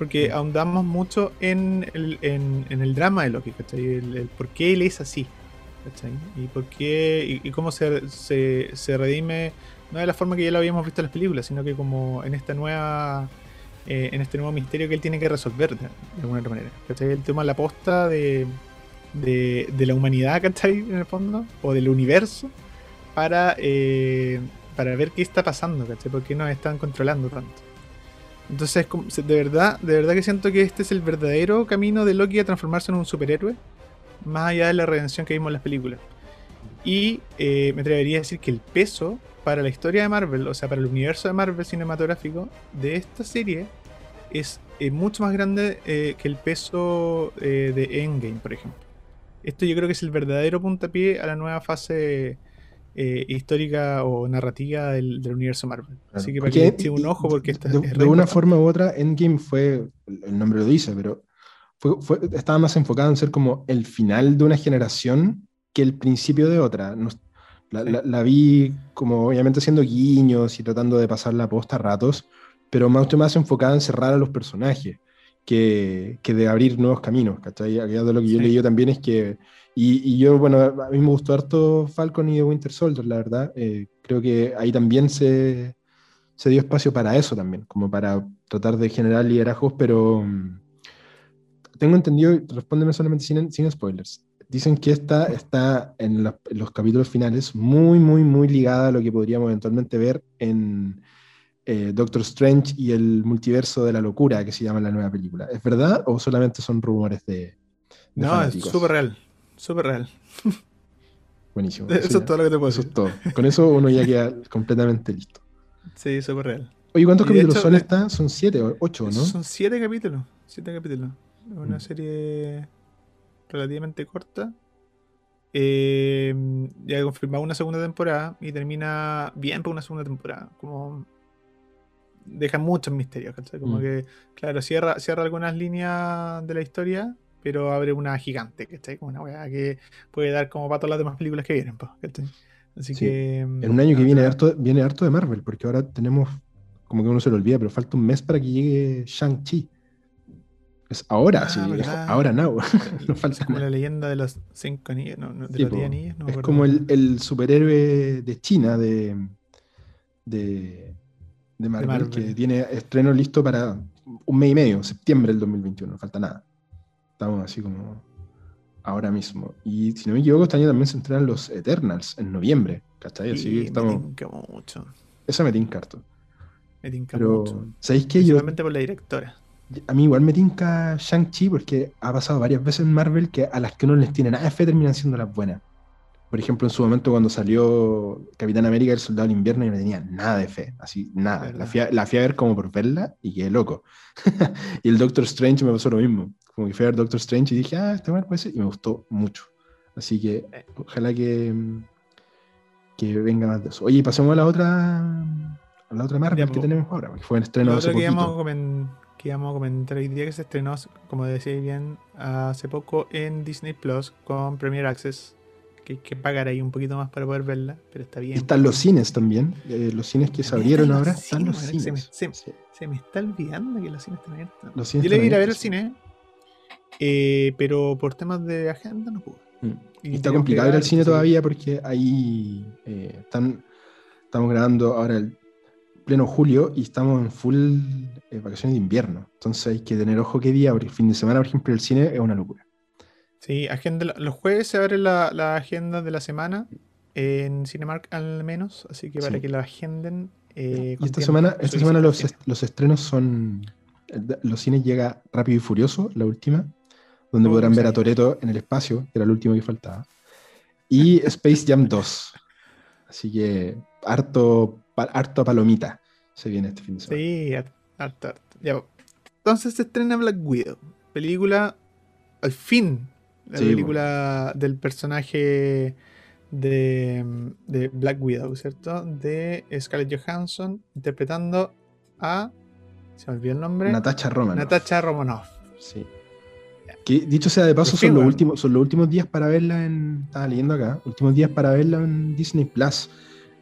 S2: Porque ahondamos mucho en el, en, en el drama de Loki, ¿cachai? El, el por qué él es así, ¿cachai? Y por qué, y, y cómo se, se, se redime, no de la forma que ya lo habíamos visto en las películas, sino que como en esta nueva, eh, en este nuevo misterio que él tiene que resolver de, de alguna otra manera, ¿cachai? Él toma la posta de, de, de la humanidad, ¿cachai? En el fondo, o del universo, para, eh, para ver qué está pasando, ¿cachai? ¿Por qué nos están controlando tanto? Entonces, de verdad, de verdad que siento que este es el verdadero camino de Loki a transformarse en un superhéroe, más allá de la redención que vimos en las películas. Y eh, me atrevería a decir que el peso para la historia de Marvel, o sea, para el universo de Marvel cinematográfico de esta serie, es eh, mucho más grande eh, que el peso de Endgame, por ejemplo. Esto yo creo que es el verdadero puntapié a la nueva fase eh, histórica o narrativa del, del universo Marvel. Así que para
S1: Porque,
S2: que eche un ojo, porque esta
S1: de,
S2: es
S1: de una forma u otra, Endgame fue, el nombre lo dice, pero fue, fue- estaba más enfocado en ser como el final de una generación que el principio de otra. Nos- la,
S2: Sí.
S1: la- la vi como obviamente haciendo guiños y tratando de pasar la posta a ratos, pero mucho más enfocada en cerrar a los personajes que, que de abrir nuevos caminos. ¿cachai? Aquello de lo que yo
S2: Sí.
S1: leído también es que y, y yo, bueno, a mí me gustó harto Falcon y The Winter Soldier, la verdad. Eh, creo que ahí también se, se dio espacio para eso también, como para tratar de generar liderazgos, pero mm, tengo entendido, respóndeme solamente sin, sin spoilers. Dicen que esta está en, la- en los capítulos finales muy, muy, muy ligada a lo que podríamos eventualmente ver en eh, Doctor Strange y el multiverso de la locura, que se llama la nueva película. ¿Es verdad o solamente son rumores de... de
S2: No, es
S1: fanáticos?
S2: súper real. Súper real.
S1: Buenísimo.
S2: Eso es todo lo que te puedo
S1: Eso
S2: decir.
S1: es todo. Con eso uno ya queda completamente listo.
S2: Sí, súper real.
S1: Oye, ¿cuántos
S2: Y
S1: capítulos
S2: hecho,
S1: son
S2: de-
S1: estas? Son siete o ocho, ¿no?
S2: Son siete capítulos. Siete capítulos. Una
S1: Mm.
S2: serie relativamente corta. Eh, ya he confirmado una segunda temporada y termina bien por una segunda temporada. Como deja muchos misterios, ¿cachai? Como
S1: Mm.
S2: que, claro, cierra, cierra algunas líneas de la historia, pero abre una gigante, ¿cachai? Como una weá que puede dar como para todas las demás películas que vienen, ¿cachai? Así
S1: Sí.
S2: que.
S1: En un año que viene harto, viene harto de Marvel, porque ahora tenemos, como que uno se lo olvida, pero falta un mes para que llegue Shang-Chi. Es ahora,
S2: Ah,
S1: sí, ahora now. no
S2: Es
S1: falta
S2: como
S1: nada.
S2: la leyenda de los cinco anillos, no, no, de
S1: Sí,
S2: los diez anillos, no
S1: es como el, el superhéroe de China de, de, de Marvel,
S2: Marvel.
S1: que tiene estreno listo para un mes y medio, septiembre del 2021, no falta nada. Estamos así como ahora mismo. Y si no me equivoco, este año también se estrenan los Eternals en noviembre, ¿cachai? Así
S2: Sí,
S1: que
S2: me
S1: estamos...
S2: tinca mucho.
S1: Eso me tinca harto.
S2: Me tinca
S1: Pero,
S2: mucho.
S1: ¿sabéis qué? Yo,
S2: por la directora.
S1: a mí igual me tinca Shang-Chi porque ha pasado varias veces en Marvel que a las que uno les tiene nada de fe terminan siendo las buenas. Por ejemplo, en su momento cuando salió Capitán América, el Soldado del Invierno, yo no tenía nada de fe, así, nada. La fui, a, la fui a ver como por verla y quedé loco. y el Doctor Strange me pasó lo mismo. Como que fui a ver Doctor Strange y dije, ah, este bueno puede ser, y me gustó mucho. Así que
S2: Eh.
S1: ojalá que, que venga más de eso. Oye, pasemos a la otra, a la otra Marvel que
S2: po.
S1: tenemos ahora, que fue en estreno hace poquito.
S2: que íbamos a comentar hoy día que se estrenó, como decía bien, hace poco en Disney Plus con Premier Access. Que hay que pagar ahí un poquito más para poder verla, pero está bien.
S1: están los cines también, eh, los cines que se abrieron ahora, están los
S2: cines, se me-
S1: Sí.
S2: Se me está olvidando que los cines están abiertos.
S1: Los cines
S2: Yo le iba a ir a ver
S1: abiertos,
S2: cine, eh, pero por temas de agenda no pude.
S1: Mm.
S2: Y
S1: está complicado ir al cine
S2: que-
S1: todavía porque ahí eh, están, estamos grabando ahora el pleno julio y estamos en full eh, vacaciones de invierno. Entonces hay que tener ojo qué día, porque el fin de semana, por ejemplo, el cine es una locura.
S2: Sí, agenda, los jueves se abre la, la agenda de la semana en Cinemark al menos, así que para
S1: Sí.
S2: que la agenden. eh,
S1: y esta semana, esta semana los, est- los estrenos son. el- Los cines llega Rápido y Furioso, la última, donde
S2: Oh,
S1: podrán ver a. Toreto en el espacio, que era el último que faltaba. Y Space Jam 2. Así que harto, pa- harto palomita se viene este fin de semana.
S2: Sí, har- harto, harto. Ya, entonces se estrena Black Widow, película, al fin, la
S1: Sí,
S2: película del personaje de, de Black Widow, ¿cierto? De Scarlett Johansson interpretando a, se me olvidó el nombre,
S1: Natasha Romanoff.
S2: Natasha Romanoff.
S1: Sí. Que dicho sea de paso, son los, últimos, son los últimos días para verla en. Estaba leyendo acá. Últimos días para verla en Disney Plus.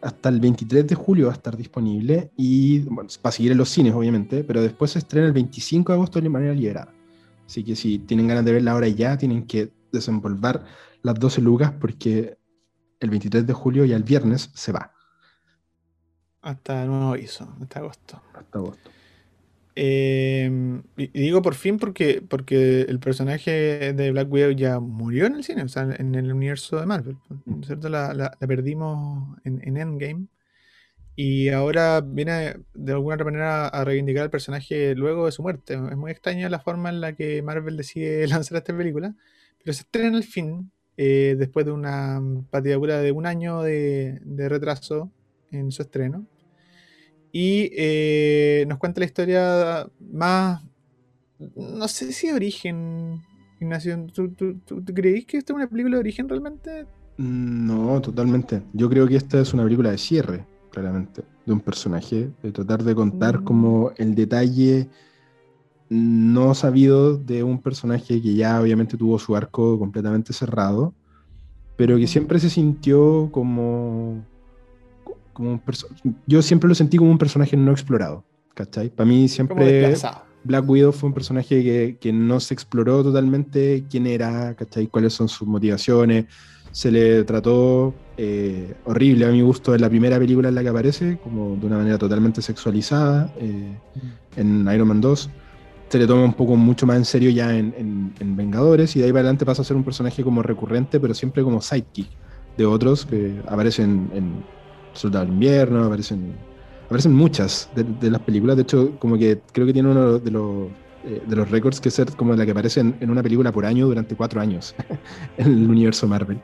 S1: Hasta el 23 de julio va a estar disponible. Y bueno, para seguir en los cines, obviamente. Pero después se estrena el 25 de agosto de manera liberada. Así que si tienen ganas de verla ahora y ya, tienen que desenvolver las 12 lucas porque el 23 de julio, ya el viernes, se va.
S2: Hasta el nuevo aviso, hasta agosto.
S1: Hasta agosto.
S2: Eh, y digo por fin porque, porque el personaje de Black Widow ya murió en el cine, o sea, en el universo de Marvel. ¿no es ¿cierto? La, la- la perdimos en, en Endgame. Y ahora viene de alguna otra manera a reivindicar al personaje luego de su muerte. Es muy extraña la forma en la que Marvel decide lanzar esta película. Pero se estrena al fin, eh, después de una patidura de un año de, de retraso en su estreno. Y eh, nos cuenta la historia más. No sé si de origen. Ignacio, ¿tú, tú, tú- que esta es una película de origen realmente?
S1: No, totalmente. Yo creo que esta es una película de cierre, claramente, de un personaje, de tratar de contar
S2: Mm.
S1: como el detalle no sabido de un personaje que ya obviamente tuvo su arco completamente cerrado, pero que siempre se sintió como, como un yo siempre lo sentí como un personaje no explorado, ¿cachai? Para mí siempre. Black Widow fue un personaje que, que no se exploró totalmente quién era, ¿cachai? cuáles son sus motivaciones. Se le trató eh, horrible a mi gusto en la primera película en la que aparece, como de una manera totalmente sexualizada, eh, en Iron Man 2. Se le toma un poco mucho más en serio ya en, en- en Vengadores y de ahí para adelante pasa a ser un personaje como recurrente, pero siempre como sidekick de otros que aparecen en Soldado del Invierno, aparecen aparecen muchas de, de las películas. De hecho, como que creo que tiene uno de los, eh, de los récords que ser como la que aparece en, en una película por año durante cuatro años en el universo Marvel.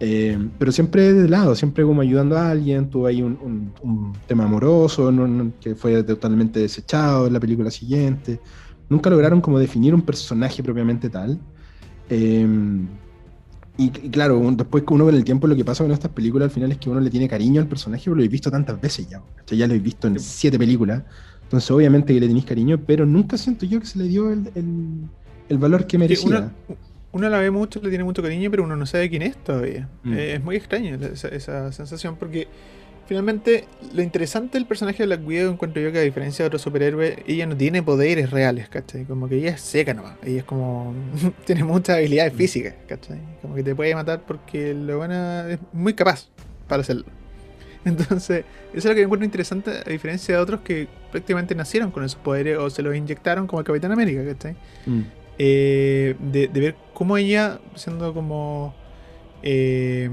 S1: Eh, pero siempre de lado, siempre como ayudando a alguien. Tuvo ahí un, un- un tema amoroso ¿no? No, que fue totalmente desechado en la película siguiente. Nunca lograron como definir un personaje propiamente tal. Eh, y, y claro, después que uno con el tiempo lo que pasa con estas películas al final es que uno le tiene cariño al personaje porque lo he visto tantas veces ya. ¿cachai? Ya lo he visto en siete películas. Entonces obviamente que le tenéis cariño, pero nunca siento yo que se le dio el, el- el valor que merecía.
S2: uno, uno la ve mucho, le tiene mucho cariño, pero uno no sabe quién es todavía.
S1: Mm.
S2: Eh, es muy extraño esa, esa sensación porque finalmente lo interesante del personaje de Black Widow encuentro yo que a diferencia de otros superhéroes, ella no tiene poderes reales, ¿cachai? Como que ella es seca nomás. Ella es como... tiene muchas habilidades
S1: Mm.
S2: físicas, ¿cachai? Como que te puede matar porque lo buena es muy capaz para hacerlo. Entonces, eso es lo que encuentro interesante, a diferencia de otros que prácticamente nacieron con esos poderes o se los inyectaron como el Capitán América, ¿cachai?
S1: Mm.
S2: eh, de, de ver cómo ella, siendo como eh,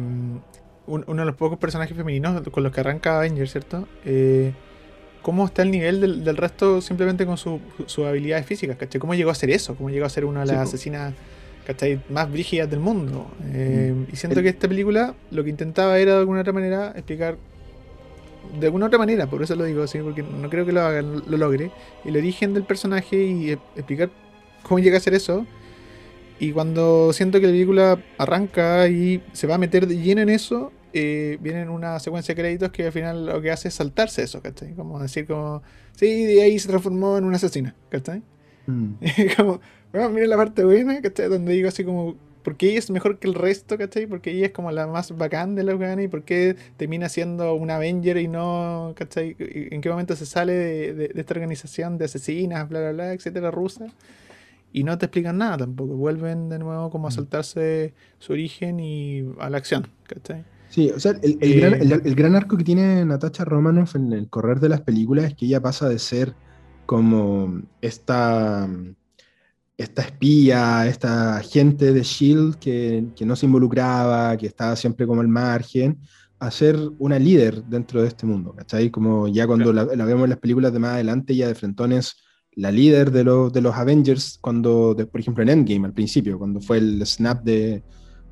S2: un- uno de los pocos personajes femeninos con los que arranca Avengers, ¿cierto? Eh, cómo está el nivel del, del resto simplemente con su- sus habilidades físicas, ¿cachai? ¿Cómo llegó a ser eso? ¿Cómo llegó a ser una de las asesinas ¿cachai? más brígidas del mundo. Eh,
S1: Mm.
S2: y siento
S1: El-
S2: que esta película lo que intentaba era de alguna otra manera explicar. De alguna otra manera, por eso lo digo así, porque no creo que lo haga, lo logre. El origen del personaje y e- explicar cómo llega a ser eso. Y cuando siento que la película arranca y se va a meter de lleno en eso, eh, viene una secuencia de créditos que al final lo que hace es saltarse eso, ¿cachai? Como decir como, sí, de ahí se transformó en una asesina, ¿cachai?
S1: Mm.
S2: como, bueno, miren la parte buena, ¿cachai? Donde digo así como, ¿por qué ella es mejor que el resto, ¿cachai? Porque ella es como la más bacán de los ganas y por qué termina siendo una Avenger y no, ¿cachai? ¿En qué momento se sale de, de- de esta organización de asesinas, bla, bla, bla, etcétera, rusa? Y no te explican nada tampoco, vuelven de nuevo como a
S1: Mm.
S2: saltarse su origen y a la acción, ¿cachai?
S1: Sí, o sea, el, el
S2: Eh,
S1: gran, el- el gran arco que tiene Natasha Romanoff en el correr de las películas es que ella pasa de ser como esta, esta espía, esta agente de Shield que, que no se involucraba, que estaba siempre como al margen, a ser una líder dentro de este mundo, ¿cachai? Como ya cuando la, la vemos en las películas de más adelante, ella de frentón es la líder de, los de los Avengers, cuando, de- por ejemplo, en Endgame al principio, cuando fue el snap de,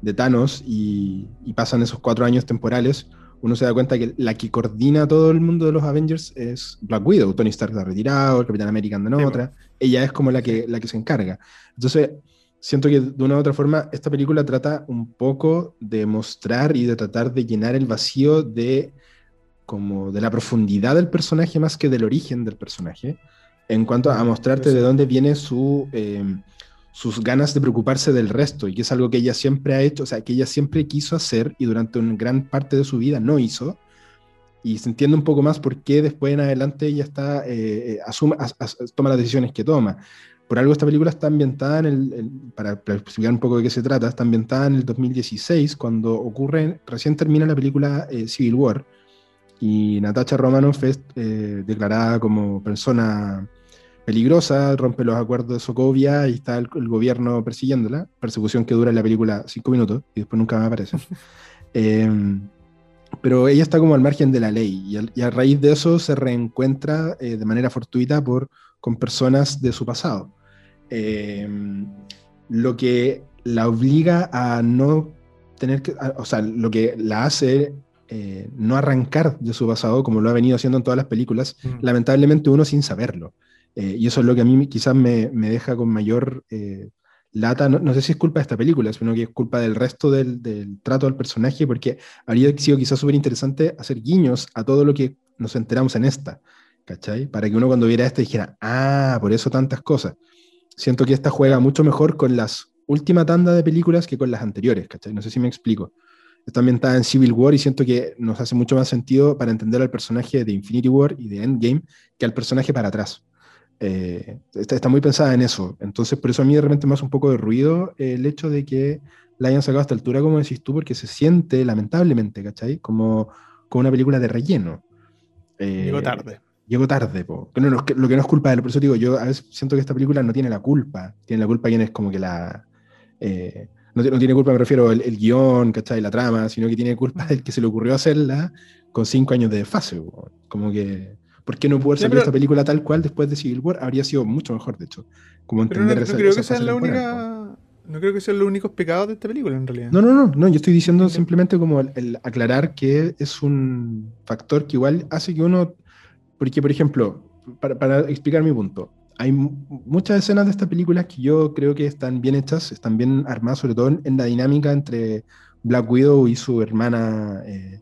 S1: de Thanos y, y pasan esos cuatro años temporales, uno se da cuenta que la que coordina todo el mundo de los Avengers es Black Widow. Tony Stark está retirado, el Capitán América anda en
S2: Sí,
S1: otra. Ella es como la que, la que se encarga. Entonces, siento que de una u otra forma, esta película trata un poco de mostrar y de tratar de llenar el vacío de como de la profundidad del personaje más que del origen del personaje, en cuanto a mostrarte
S2: eso.
S1: de dónde viene su, eh, sus ganas de preocuparse del resto, y que es algo que ella siempre ha hecho, o sea, que ella siempre quiso hacer y durante una gran parte de su vida no hizo, y se entiende un poco más por qué después en adelante ella está, eh, eh, asume, as- as- toma las decisiones que toma. Por algo esta película está ambientada en el, el- para, para explicar un poco de qué se trata, está ambientada en el 2016, cuando ocurre, recién termina la película eh, Civil War, y Natasha Romanoff es declarada como persona peligrosa, rompe los acuerdos de Sokovia y está el, el gobierno persiguiéndola, persecución que dura en la película cinco minutos y después nunca más aparece. Eh, pero ella está como al margen de la ley y, al- y a raíz de eso se reencuentra eh, de manera fortuita por, con personas de su pasado. Eh, lo que la obliga a no tener que, a- o sea, lo que la hace eh, no arrancar de su pasado como lo ha venido haciendo en todas las películas,
S2: Mm.
S1: lamentablemente uno sin saberlo. Eh, y eso es lo que a mí quizás me, me deja con mayor eh, lata, no, no sé si es culpa de esta película, sino que es culpa del resto del, del trato del personaje, porque habría sido quizás súper interesante hacer guiños a todo lo que nos enteramos en esta, ¿cachai? Para que uno cuando viera esta dijera, ah, por eso tantas cosas. Siento que esta juega mucho mejor con las última tanda de películas que con las anteriores, ¿cachai? No sé si me explico. Está ambientada en Civil War y siento que nos hace mucho más sentido para entender al personaje de Infinity War y de Endgame que al personaje para atrás. Eh, está, está muy pensada en eso. Entonces, por eso a mí de repente me hace un poco de ruido eh, el hecho de que la hayan sacado a esta altura, como decís tú, porque se siente, lamentablemente, ¿cachai? Como, como una película de relleno. Eh,
S2: Llegó tarde.
S1: Llegó tarde, po. No, no, lo que no es culpa de él. Por eso digo, yo a veces siento que esta película no tiene la culpa. Tiene la culpa quien es como que la. eh, no, no tiene culpa, me refiero al el guion, ¿cachai? La trama, sino que tiene culpa del que se le ocurrió hacerla con cinco años de desfase, po. Como que. ¿Por qué no
S2: Ya,
S1: salir
S2: pero-
S1: esta película tal cual después de Civil War? Habría sido mucho mejor, de hecho. Como
S2: no, creo
S1: esa
S2: que sea
S1: fase
S2: la
S1: temporal, po.
S2: única. No creo que sean los únicos pecados de esta película, en realidad.
S1: No, no, no, no, yo estoy diciendo simplemente como el, el aclarar que es un factor que igual hace que uno, porque por ejemplo, para, para explicar mi punto, hay mu- muchas escenas de esta película que yo creo que están bien hechas, están bien armadas, sobre todo en, en la dinámica entre Black Widow y su hermana, eh,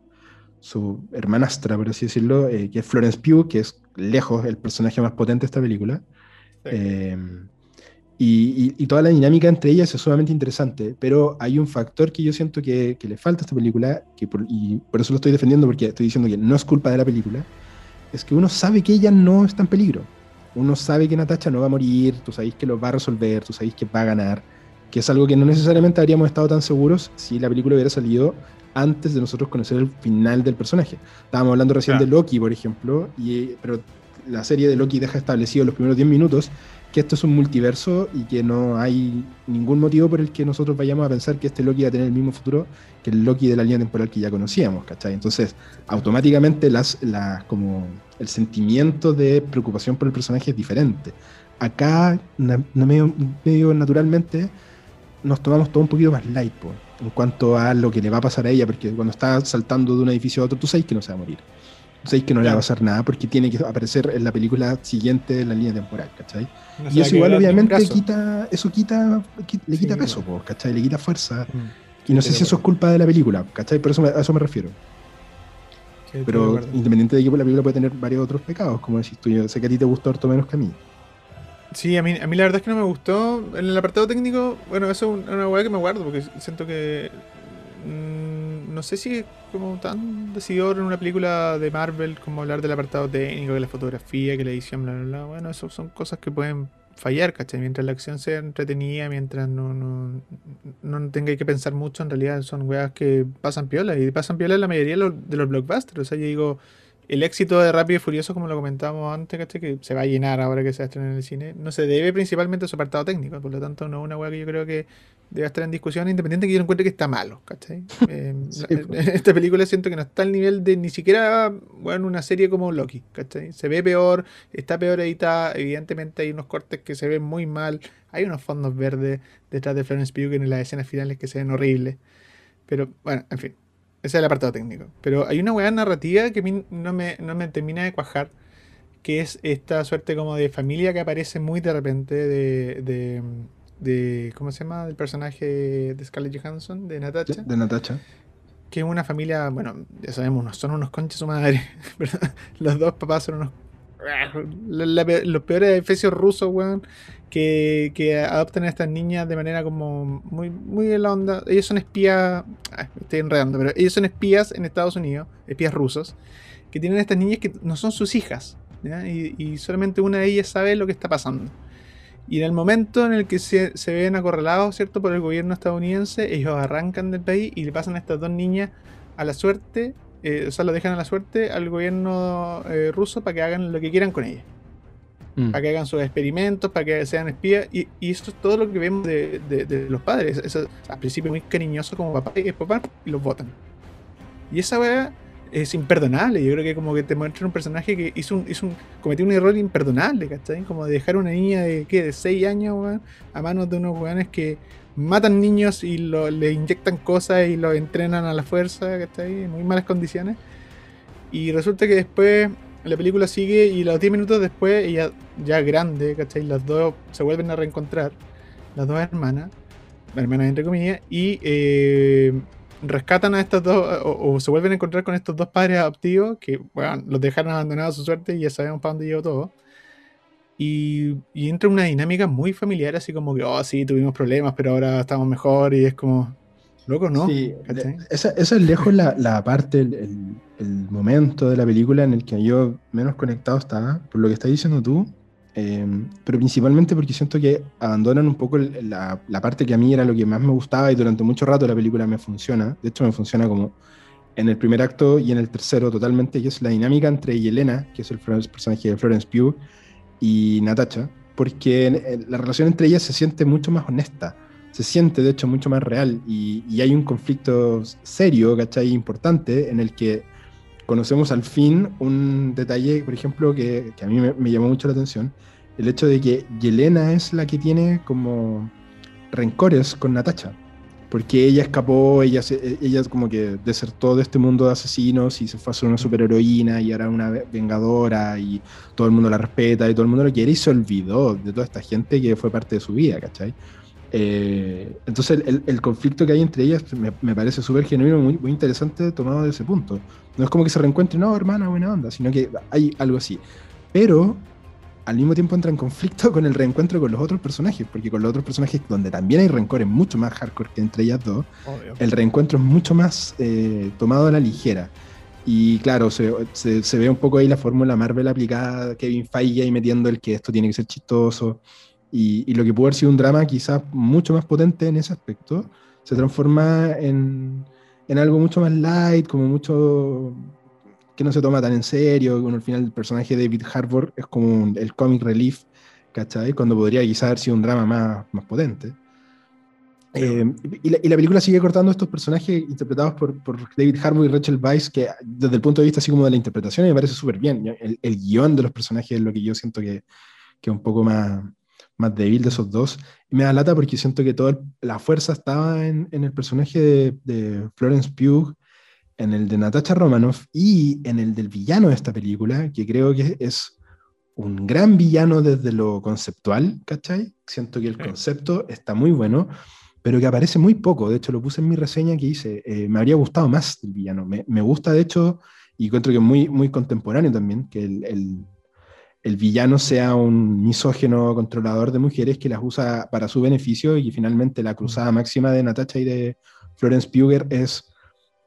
S1: su hermanastra, por así decirlo, eh, que es Florence Pugh, que es lejos el personaje más potente de esta película.
S2: Sí.
S1: Eh, y, y- y toda la dinámica entre ellas es sumamente interesante, pero hay un factor que yo siento que, que le falta a esta película, que por- y por eso lo estoy defendiendo, porque estoy diciendo que no es culpa de la película, es que uno sabe que ella no está en peligro. Uno sabe que Natacha no va a morir, tú sabéis que lo va a resolver, tú sabéis que va a ganar, que es algo que no necesariamente habríamos estado tan seguros si la película hubiera salido antes de nosotros conocer el final del personaje. Estábamos hablando recién
S2: Claro.
S1: de Loki, por ejemplo, y, pero la serie de Loki deja establecido en los primeros 10 minutos que esto es un multiverso y que no hay ningún motivo por el que nosotros vayamos a pensar que este Loki va a tener el mismo futuro que el Loki de la línea temporal que ya conocíamos, ¿cachai? Entonces, automáticamente las, las, como el sentimiento de preocupación por el personaje es diferente. Acá, na- na- medio, medio naturalmente, nos tomamos todo un poquito más light, po, en cuanto a lo que le va a pasar a ella, porque cuando está saltando de un edificio a otro, tú sabes que no se va a morir. Tú sabes que no le va a
S2: Claro.
S1: pasar nada porque tiene que aparecer en la película siguiente en la línea temporal, ¿cachai?
S2: No
S1: Y eso igual obviamente quita, eso quita, qui- le quita
S2: Sí,
S1: peso, po, ¿cachai? Le quita fuerza.
S2: Mm,
S1: Y no sé si
S2: de
S1: eso es culpa de la película, ¿cachai? Por eso me- a eso me refiero.
S2: sí, de
S1: Pero independiente de que la película puede tener varios otros pecados, como decís tú, yo sé que a ti te gustó harto menos que a mí.
S2: Sí, a mí, a mí la verdad es que no me gustó. En el apartado técnico, bueno, eso es una weá que me guardo porque siento que. mm, no sé si es como tan decidor en una película de Marvel como hablar del apartado técnico, que la fotografía, que la edición, bla, bla, bla. Bueno, eso son cosas que pueden fallar, ¿cachai? Mientras la acción sea entretenida, mientras no, no, no tenga que pensar mucho, en realidad son weas que pasan piola. Y pasan piola la mayoría de los, de los blockbusters. O sea, yo digo, el éxito de Rápido y Furioso, como lo comentábamos antes, ¿cachai? Que se va a llenar ahora que se va a estrenar en el cine, no se debe principalmente a su apartado técnico. Por lo tanto, no es una wea que yo creo que debe estar en discusión, independiente que yo no encuentre que está malo, ¿cachai? Eh,
S1: Sí, pues.
S2: esta película siento que no está al nivel de ni siquiera, bueno, una serie como Loki, ¿cachai? Se ve peor, está peor editada, evidentemente hay unos cortes que se ven muy mal, hay unos fondos verdes detrás de Florence Pugh en las escenas finales que se ven horribles. Pero, bueno, en fin, ese es el apartado técnico. Pero hay una weá narrativa que a mí no me, no me termina de cuajar, que es esta suerte como de familia que aparece muy de repente de... de de ¿cómo se llama? del personaje de Scarlett Johansson, de Natasha
S1: de Natacha.
S2: que es una familia, bueno, ya sabemos, son unos conches su madre. Los dos papás son unos. los peores efesios rusos, weón, que, adoptan a estas niñas de manera como muy, muy de la onda. Ellos son espías. ah, estoy enredando, pero ellos son espías en Estados Unidos, espías rusos, que tienen a estas niñas que no son sus hijas. Y, solamente una de ellas sabe lo que está pasando. Y en el momento en el que se, se ven acorralados, ¿cierto?, por el gobierno estadounidense, ellos arrancan del país y le pasan a estas dos niñas a la suerte, eh, o sea, lo dejan a la suerte al gobierno eh, ruso para que hagan lo que quieran con ellas.
S1: Mm.
S2: Para que hagan sus experimentos, para que sean espías. Y, y eso es todo lo que vemos de, de- de los padres. Eso, al principio muy cariñoso como papá y después van y los votan. Y esa weá es imperdonable. Yo creo que como que te muestra un personaje que hizo un, hizo un, cometió un error imperdonable, ¿cachai? Como de dejar una niña de, ¿qué? de 6 años, a manos de unos weones que matan niños y lo- le inyectan cosas y los entrenan a la fuerza, ¿cachai? En muy malas condiciones. Y resulta que después la película sigue y los 10 minutos después, ella ya grande, ¿cachai? Las dos se vuelven a reencontrar, las dos hermanas, hermanas entre comillas, y eh, rescatan a estos dos, o, o se vuelven a encontrar con estos dos padres adoptivos que, bueno, los dejaron abandonados a su suerte y ya sabemos para dónde llegó todo. Y, y entra una dinámica muy familiar, así como que, oh, sí, tuvimos problemas, pero ahora estamos mejor, y es como, loco, ¿no?
S1: Sí, esa, esa es lejos la, la parte, el, el- el momento de la película en el que yo menos conectado estaba, por lo que estás diciendo tú, eh, pero principalmente porque siento que abandonan un poco la, la parte que a mí era lo que más me gustaba y durante mucho rato la película me funciona, de hecho me funciona como en el primer acto y en el tercero totalmente, que es la dinámica entre Yelena, que es el personaje de Florence Pugh, y Natacha, porque la relación entre ellas se siente mucho más honesta se siente de hecho mucho más real y, y hay un conflicto serio, ¿cachai? Importante en el que conocemos al fin un detalle, por ejemplo, que, que a mí me, me llamó mucho la atención, el hecho de que Yelena es la que tiene como rencores con Natacha, porque ella escapó, ella, se- ella como que desertó de este mundo de asesinos y se fue a ser una superheroína y ahora una ve- vengadora y todo el mundo la respeta y todo el mundo lo quiere y se olvidó de toda esta gente que fue parte de su vida, ¿cachai? Eh, entonces el, el conflicto que hay entre ellas me, me parece súper genuino, muy, muy interesante tomado de ese punto. No es como que se reencuentren, no, hermana, buena onda, sino que hay algo así. Pero al mismo tiempo entra en conflicto con el reencuentro con los otros personajes, porque con los otros personajes donde también hay rencores mucho más hardcore que entre ellas dos,
S2: Obvio.
S1: el reencuentro es mucho más eh, tomado a la ligera. Y claro, se, se- se ve un poco ahí la fórmula Marvel aplicada, Kevin Feige ahí metiendo el que esto tiene que ser chistoso. Y, y lo que pudo haber sido un drama quizás mucho más potente en ese aspecto, se transforma en, en algo mucho más light, como mucho que no se toma tan en serio. Bueno, al final el personaje de David Harbour es como un- el comic relief, ¿cachai? Cuando podría quizás haber sido un drama más, más potente. Eh, y, la, y la película sigue cortando estos personajes interpretados por, por David Harbour y Rachel Weisz, que desde el punto de vista así como de la interpretación me parece súper bien. El, el guion de los personajes es lo que yo siento que, que es un poco más, más débil de esos dos. Y me da lata porque siento que toda la fuerza estaba en, en el personaje de, de, Florence Pugh, en el de Natasha Romanoff y en el del villano de esta película, que creo que es un gran villano desde lo conceptual, ¿cachai? Siento que el concepto está muy bueno, pero que aparece muy poco. De hecho, lo puse en mi reseña que hice. Eh, me habría gustado más el villano. Me, me, gusta, de hecho, y encuentro que es muy, muy contemporáneo también, que el, el el villano sea un misógeno controlador de mujeres que las usa para su beneficio y finalmente la cruzada máxima de Natasha y de Florence Pugh es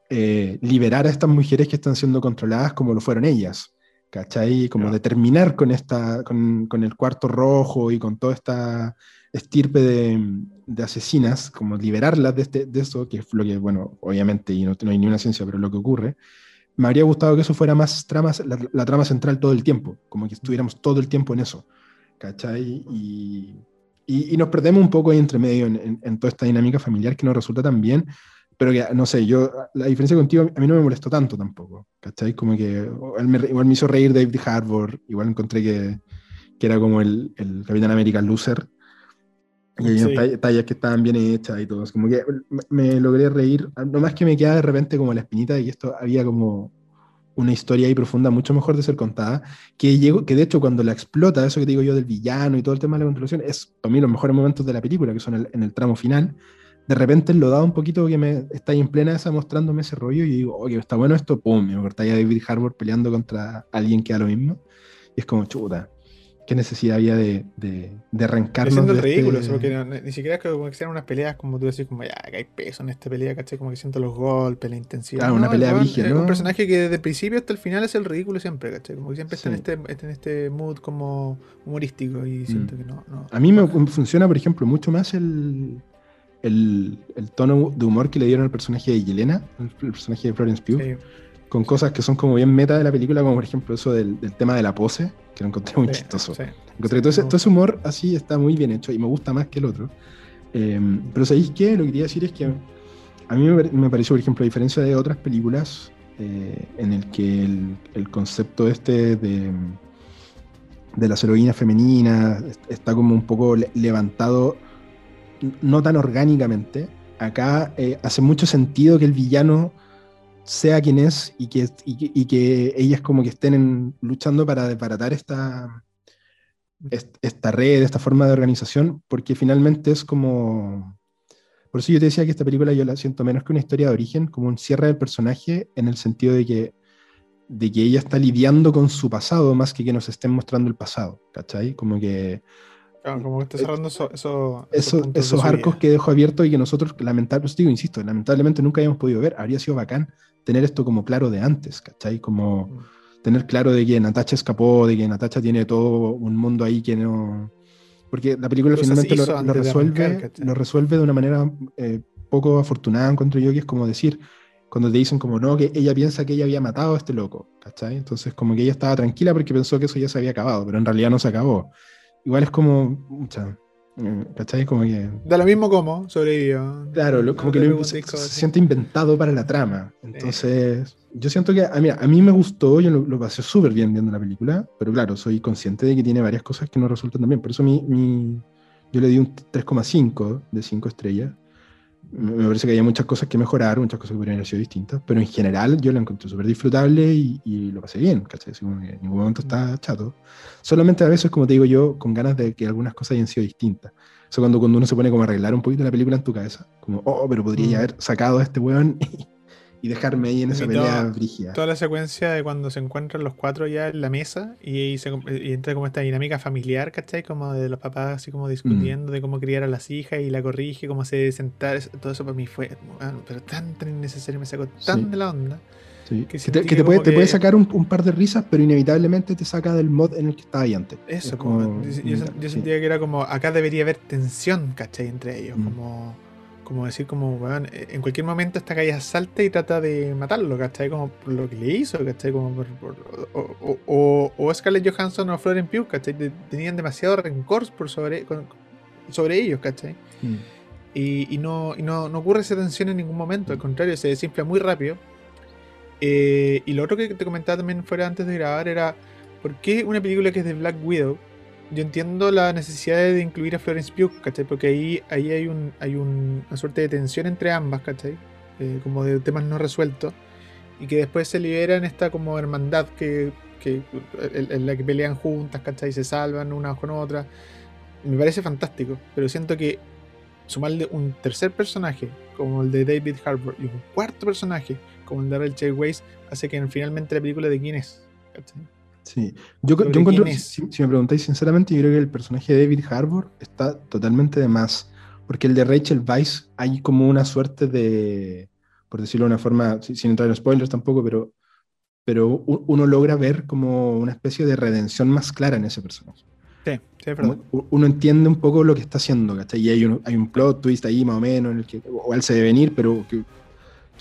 S1: eh, liberar a estas mujeres que están siendo controladas como lo fueron ellas. ¿Cachai? Como determinar con, esta, con, con, el cuarto rojo y con toda esta estirpe de, de asesinas, como liberarlas de, este, de eso, que es lo que, bueno, obviamente, y no, no hay ni una ciencia, pero lo que ocurre, me habría gustado que eso fuera más tramas, la, trama central todo el tiempo, como que estuviéramos todo el tiempo en eso, ¿cachai? Y, y, nos perdemos un poco ahí entre medio en, en, toda esta dinámica familiar que nos resulta tan bien, pero que, no sé, yo, la diferencia contigo, a mí no me molestó tanto tampoco, ¿cachai? Como que igual me hizo reír David Harbour, igual encontré que, que era como el, el Capitán América loser, y hay tallas que estaban bien hechas y todo. Como que me, logré reír. más que me queda de repente como la espinita de que esto había como una historia ahí profunda, mucho mejor de ser contada. Que, llegó, que de hecho, cuando la explota, eso que te digo yo del villano y todo el tema de la controlación, es para mí los mejores momentos de la película, que son en el tramo final. De repente lo da un poquito que me está ahí en plena esa mostrándome ese rollo y digo, oye, está bueno esto, pum, me cortaría David Harbour peleando contra alguien que da lo mismo. Y es como, chuta, qué necesidad había de, de, de arrancarnos.
S2: Siendo
S1: de
S2: ridículo, este... porque ni siquiera es que como que sean unas peleas como tú decís, como ya, que hay peso en esta pelea, ¿cachai? Como que siento los golpes, la intensidad.
S1: Claro,
S2: no,
S1: una pelea brígida, ¿no?
S2: Un personaje que desde el principio hasta el final es el ridículo siempre, ¿cachai? Como que siempre sí. está, en este, en este mood como humorístico y siento mm. que no, no.
S1: A mí me funciona, por ejemplo, mucho más el, el, el, tono de humor que le dieron al personaje de Yelena, el, el personaje de Florence Pugh. Sí con cosas que son como bien meta de la película, como por ejemplo eso del, del tema de la pose, que lo encontré muy sí, chistoso. Sí, encontré sí, todo, ese, todo, ese, humor así está muy bien hecho y me gusta más que el otro. Eh, pero ¿sabéis qué? Lo que quería decir es que a mí me, me pareció, por ejemplo, a diferencia de otras películas, eh, en el que el, el, concepto este de, de las heroínas femeninas está como un poco levantado, no tan orgánicamente. Acá eh, hace mucho sentido que el villano sea quien es y que, y, y ellas como que estén luchando para desbaratar esta, esta red, esta forma de organización, porque finalmente es como... Por eso yo te decía que esta película yo la siento menos que una historia de origen, como un cierre del personaje en el sentido de que, de que ella está lidiando con su pasado más que que nos estén mostrando el pasado, ¿cachai? Como que...
S2: Claro, como que está cerrando eso, eso,
S1: esos, esos arcos que dejó abiertos y que nosotros, lamentablemente, digo, insisto, lamentablemente nunca habíamos podido ver. Habría sido bacán tener esto como claro de antes, ¿cachai? Como mm. tener claro de que Natacha escapó, de que Natacha tiene todo un mundo ahí que no... Porque la película finalmente lo, lo, resuelve, arrancar, lo resuelve de una manera eh, poco afortunada, encuentro yo, que es como decir, cuando te dicen como no, que ella piensa que ella había matado a este loco, ¿cachai? Entonces como que ella estaba tranquila porque pensó que eso ya se había acabado, pero en realidad no se acabó. Igual es como, mucha, ¿Cachai? Como que.
S2: Da lo mismo como sobrevivió.
S1: Claro, lo, como no que lo, se, se, siente inventado para la trama. Entonces, yo siento que. A, mira, a mí me gustó, yo lo, lo pasé súper bien viendo la película, pero claro, soy consciente de que tiene varias cosas que no resultan tan bien. Por eso mi, mi yo le di un 3,5 de 5 estrellas. Me parece que había muchas cosas que mejorar, muchas cosas que podrían haber sido distintas, pero en general yo la encontré súper disfrutable y, y, lo pasé bien, ¿cachai? Así como que en ningún momento está chato. Solamente a veces, como te digo yo, con ganas de que algunas cosas hayan sido distintas. Eso cuando, cuando uno se pone como a arreglar un poquito la película en tu cabeza, como, oh, pero podría mm. haber sacado a este weón y dejarme ahí en esa pelea brígida.
S2: Toda la secuencia de cuando se encuentran los cuatro ya en la mesa y, se, y entra como esta dinámica familiar, ¿cachai? Como de los papás así como discutiendo mm. de cómo criar a las hijas y la corrige, cómo se sentar, todo eso para mí fue, bueno, pero tan, tan innecesario, me sacó tan sí. de la onda.
S1: Sí. Que, que, te, que te, puede, que... te, puede, sacar un, un, par de risas, pero inevitablemente te saca del mod en el que estaba ahí antes.
S2: Eso, como, yo sentía que era como, acá debería haber tensión, ¿cachai? Entre ellos, mm. como como decir, como, weón, en cualquier momento esta calle salta y trata de matarlo, ¿cachai? Como por lo que le hizo, ¿cachai? Como por, por, o, o, o, Scarlett Johansson o Florence Pugh, ¿cachai? Tenían demasiado rencor por sobre, sobre ellos, ¿cachai? Mm. Y, y, no, y no, no, ocurre esa tensión en ningún momento, al contrario, se desinfla muy rápido. Eh, y lo otro que te comentaba también fuera antes de grabar era, ¿por qué una película que es de Black Widow yo entiendo la necesidad de incluir a Florence Pugh, ¿cachai? Porque ahí, ahí hay, un, hay un- una suerte de tensión entre ambas, ¿cachai? Eh, como de temas no resueltos. Y que después se libera en esta como hermandad que, en, la que pelean juntas, ¿cachai? Se salvan unas con otras. Me parece fantástico, pero siento que sumarle un tercer personaje, como el de David Harbour, y un cuarto personaje, como el de Rachel Weisz, hace que finalmente la película de quién es, ¿cachai?
S1: Sí, yo, yo encuentro, si, si me preguntáis sinceramente, yo creo que el personaje de David Harbour está totalmente de más, porque el de Rachel Weisz hay como una suerte de, por decirlo de una forma, si- sin entrar en spoilers tampoco, pero, pero uno logra ver como una especie de redención más clara en ese personaje.
S2: Sí, sí,
S1: u- uno entiende un poco lo que está haciendo, ¿cachai? Y hay un, hay un plot twist ahí más o menos, en el que, él se debe venir, pero que,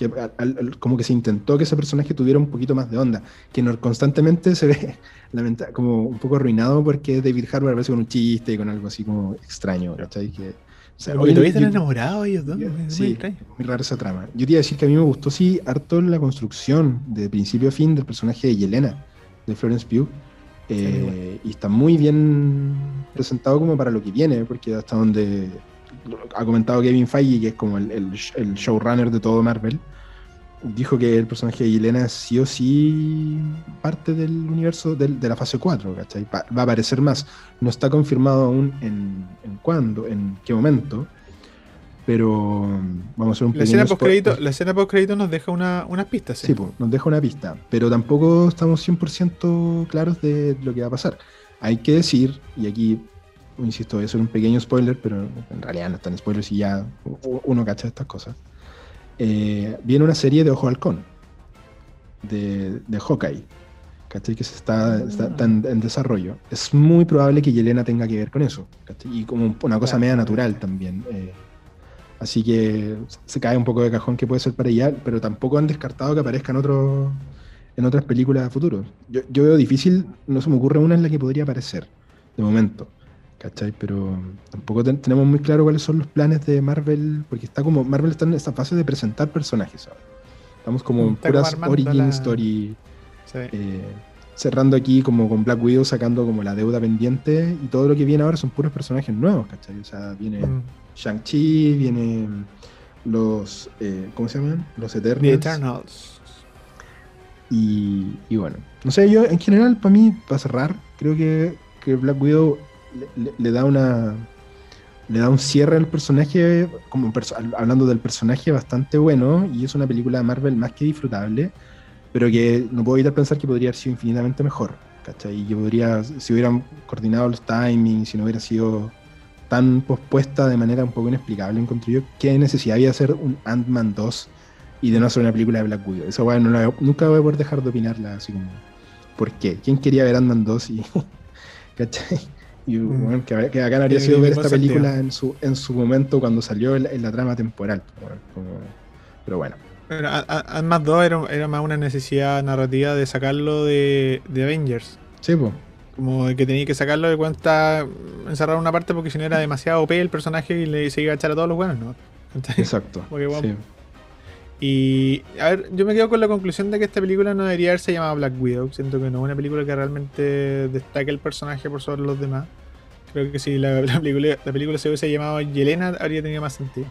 S1: que al- al- al- como que se intentó que ese personaje tuviera un poquito más de onda, que no, constantemente se ve lamenta- como un poco arruinado porque David Harbour a veces con un chiste y con algo así como extraño, ¿cachai? Que, o sea,
S2: todavía están enamorados ellos dos. muy
S1: Sí,
S2: extraño.
S1: muy rara esa trama. Yo te iba a decir que a mí me gustó, sí, harto la construcción de principio a fin del personaje de Yelena, de Florence Pugh. Eh, y está muy bien presentado como para lo que viene, porque hasta donde ha comentado Kevin Feige, que es como el, el- el showrunner de todo Marvel, dijo que el personaje de Yelena es sí o sí parte del universo del- de la fase 4, ¿cachai? Va, va a aparecer más. No está confirmado aún en, en cuándo, en qué momento, pero vamos a hacer un
S2: La escena post crédito, la escena post crédito nos deja una- unas pistas. ¿sí?
S1: Sí, pues, nos deja una pista, pero tampoco estamos 100% claros de lo que va a pasar. Hay que decir, y aquí, insisto, voy a hacer un pequeño spoiler, pero en realidad no están spoilers y ya u- uno cacha estas cosas. Eh, viene una serie de Ojo Halcón, de, de Hawkeye, ¿cachai? Que se está, está- está en, en desarrollo. Es muy probable que Yelena tenga que ver con eso, ¿cachai? Y como una cosa media natural también. eh. Así que se cae un poco de cajón que puede ser para ella, pero tampoco han descartado que aparezca en, otro, en otras películas a futuro. Yo, yo veo difícil, no se me ocurre una en la que podría aparecer, de momento. ¿Cachai? Pero tampoco ten- tenemos muy claro cuáles son los planes de Marvel, porque está como Marvel está en esta fase de presentar personajes ahora. Estamos como en puras origin
S2: la-
S1: story,
S2: Sí.
S1: eh, cerrando aquí como con Black Widow sacando como la deuda pendiente y todo lo que viene ahora son puros personajes nuevos, ¿cachai? O sea, viene
S2: Mm.
S1: Shang-Chi, vienen los, eh, ¿cómo se llaman? Los Eternals.
S2: The Eternals.
S1: Y, y bueno, no sé, yo en general, para mí, para cerrar, creo que, que Black Widow le, da una. Le da un cierre al personaje, como hablando del personaje, bastante bueno. Y es una película de Marvel más que disfrutable, pero que no puedo evitar pensar que podría haber sido infinitamente mejor. ¿cachai? Y que podría, si hubieran coordinado los timings, si no hubiera sido tan pospuesta de manera un poco inexplicable, encontré yo, qué necesidad había de hacer un Ant-Man 2 y de no hacer una película de Black Widow. Esa weá no nunca voy a poder dejar de opinarla así como. ¿Por qué? ¿Quién quería ver Ant-Man 2 y. ¿Cachai? Y
S2: Mm.
S1: bueno, que, que bacán habría sido ver esta película en su, en su momento cuando salió en, la- en la trama temporal. como- pero bueno.
S2: Pero a- a- Ant-Man 2 era, era más una necesidad narrativa de sacarlo de, de Avengers.
S1: Sí, pues.
S2: Como de que tenía que sacarlo de cuenta encerrado en una parte porque si no era demasiado OP el personaje y le, se iba a echar a todos los buenos, ¿no?
S1: Exacto.
S2: Porque, bueno,
S1: sí.
S2: Y a ver, yo me quedo con la conclusión de que esta película no debería haberse llamado Black Widow. Siento que no es una película que realmente destaque el personaje por sobre los demás. Creo que si la, la película, la película se hubiese llamado Yelena, habría tenido más sentido.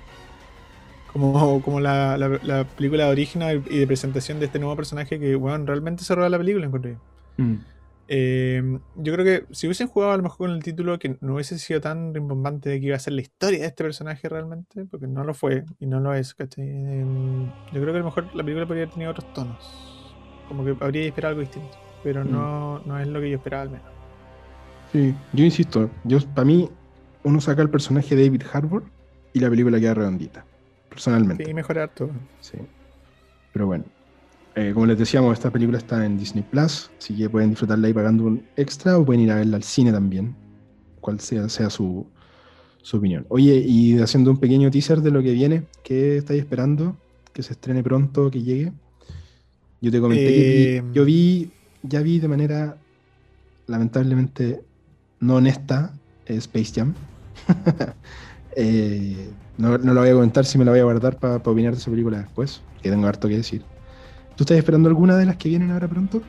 S2: Como, como la, la- la película de origen y de presentación de este nuevo personaje que, bueno, realmente se roba la película, encontré. yo.
S1: Mm.
S2: Eh, yo creo que si hubiesen jugado a lo mejor con el título que no hubiese sido tan rimbombante de que iba a ser la historia de este personaje realmente, porque no lo fue y no lo es, ¿cachai? Eh, yo creo que a lo mejor la película podría haber tenido otros tonos. Como que habría esperado algo distinto. Pero
S1: Mm.
S2: no, no es lo que yo esperaba al menos.
S1: Sí, yo insisto, yo para mí uno saca el personaje de David Harbour y la película queda redondita, personalmente.
S2: Sí, mejorar todo.
S1: Sí. Pero bueno, eh, como les decíamos, esta película está en Disney Plus, así que pueden disfrutarla ahí pagando un extra o pueden ir a verla al cine también, cual sea, sea su, su opinión. Oye, y haciendo un pequeño teaser de lo que viene, ¿qué estáis esperando? Que se estrene pronto, que llegue. Yo te comenté que
S2: Eh,
S1: vi- yo vi, ya vi de manera lamentablemente no honesta eh, Space Jam. Eh, no, no lo voy a comentar si me la voy a guardar para opinar de esa película después, que tengo harto que decir. ¿Tú estás esperando alguna de las que vienen ahora pronto?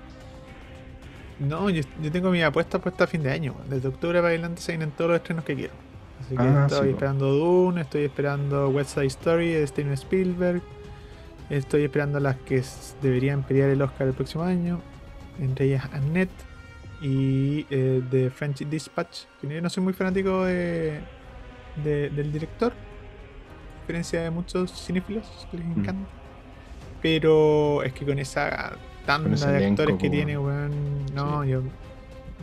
S2: No, yo, yo tengo mi apuesta puesta a fin de año. Desde octubre para adelante se vienen todos los estrenos que quiero. Así que
S1: Ah,
S2: estoy
S1: sí,
S2: esperando Dune, estoy esperando West Side Story de Steven Spielberg. Estoy esperando las que deberían pelear el Oscar el próximo año. Entre ellas Annette y eh, The French Dispatch. Yo no soy muy fanático de, de- del director. A diferencia de muchos cinéfilos que les
S1: Mm.
S2: encanta. Pero es que con esa tanda de
S1: elenco,
S2: actores que tiene, weón, no, yo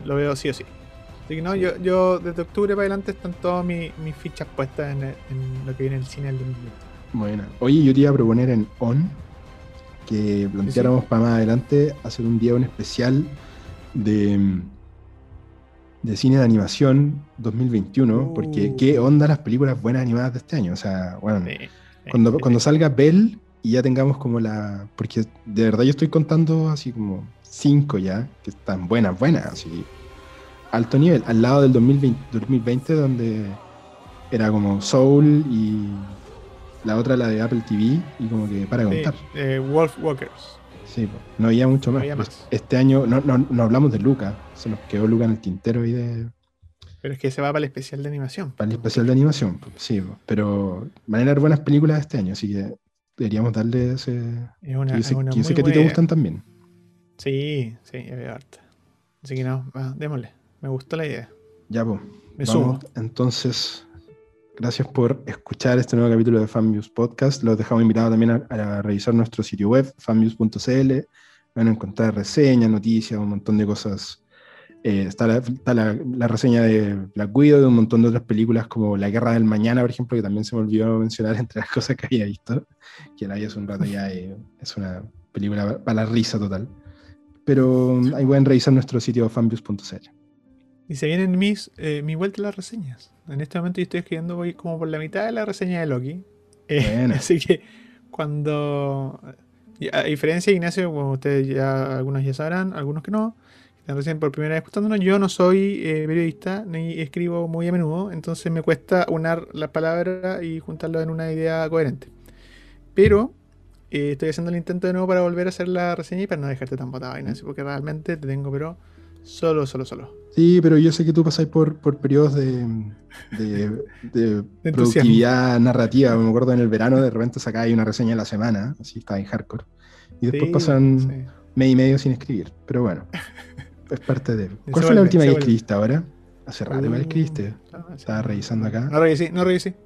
S2: lo veo sí o sí. Así que no, yo, yo desde octubre para adelante están todas mis, mis fichas puestas en, en lo que viene el cine del 2020.
S1: Bueno, oye, yo te iba a proponer en On que planteáramos para más adelante hacer un día un especial de, de cine de animación 2021, porque
S2: Uh.
S1: qué onda las películas buenas animadas de este año. O sea, bueno,
S2: Sí,
S1: cuando,
S2: sí,
S1: cuando
S2: sí.
S1: salga Bell y ya tengamos como la. Porque de verdad yo estoy contando así como cinco ya, que están buenas, buenas, así. Alto nivel, al lado del 2020, 2020 donde era como Soul y la otra la de Apple TV y como que para contar.
S2: eh, Wolf Walkers.
S1: Sí, no había mucho
S2: No
S1: más.
S2: había más.
S1: Este año no, no, no hablamos de Luca, se nos quedó Luca en el tintero y de,
S2: Pero es que se va para el especial de animación.
S1: para el especial de animación. Sí, pero van a haber buenas películas este año, así que deberíamos darle ese,
S2: Es una,
S1: Que
S2: es una muy
S1: a ti te gustan también.
S2: Sí, sí, había harta. Así que no, va, démosle. Me gustó la idea.
S1: Ya, pues.
S2: Me sumo.
S1: Entonces, gracias por escuchar este nuevo capítulo de FanViews Podcast. Los dejamos invitados también a, a revisar nuestro sitio web, fanviews.cl. Van a encontrar reseñas, noticias, un montón de cosas. Eh, está la, está la- la reseña de Black Widow, de un montón de otras películas como La Guerra del Mañana, por ejemplo, que también se me olvidó mencionar entre las cosas que había visto, que la vi hace un rato ya, eh, es una película para la risa total. Pero ahí pueden revisar nuestro sitio fanviews.cl.
S2: Y se vienen mis, eh, mi vuelta a las reseñas. En este momento yo estoy escribiendo voy como por la mitad de la reseña de Loki. Eh, así que cuando... A diferencia de Ignacio, como ustedes ya, algunos ya sabrán, algunos que no, que están recién por primera vez escuchándonos, yo no soy eh, periodista ni escribo muy a menudo, entonces me cuesta unar las palabras y juntarlo en una idea coherente. Pero eh, estoy haciendo el intento de nuevo para volver a hacer la reseña y para no dejarte tan botado, Ignacio, porque realmente te tengo, pero solo, solo, solo.
S1: Sí, pero yo sé que tú pasáis por, por periodos de, de, de
S2: De
S1: productividad narrativa. Me acuerdo en el verano de repente sacáis una reseña a la semana, así estaba en hardcore. Y después
S2: Sí,
S1: pasan
S2: sí.
S1: mes y medio sin escribir. Pero bueno, es parte de. ¿Cuál fue la
S2: vuelve,
S1: última
S2: se
S1: que escribiste ahora? Hace rato igual
S2: Uh,
S1: escribiste.
S2: no, sí.
S1: Estaba revisando acá.
S2: No revisé, no revisé.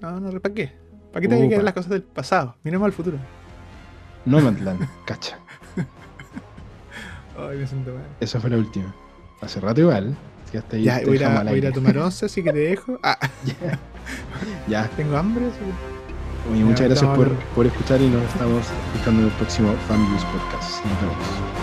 S2: No, no, ¿para qué? ¿Para qué te que quedar las cosas del pasado? Miremos al futuro.
S1: Nomadland, cacha.
S2: Ay, me siento mal.
S1: Esa fue la última. Hace rato igual. Si hasta ahí
S2: Ya, voy a, voy tomar once, así que te dejo. Ah,
S1: Ya.
S2: tengo hambre. así que-
S1: Oye, muchas
S2: Ya,
S1: gracias por, por escuchar y nos estamos escuchando en el próximo Fanviews Podcast. Nos vemos.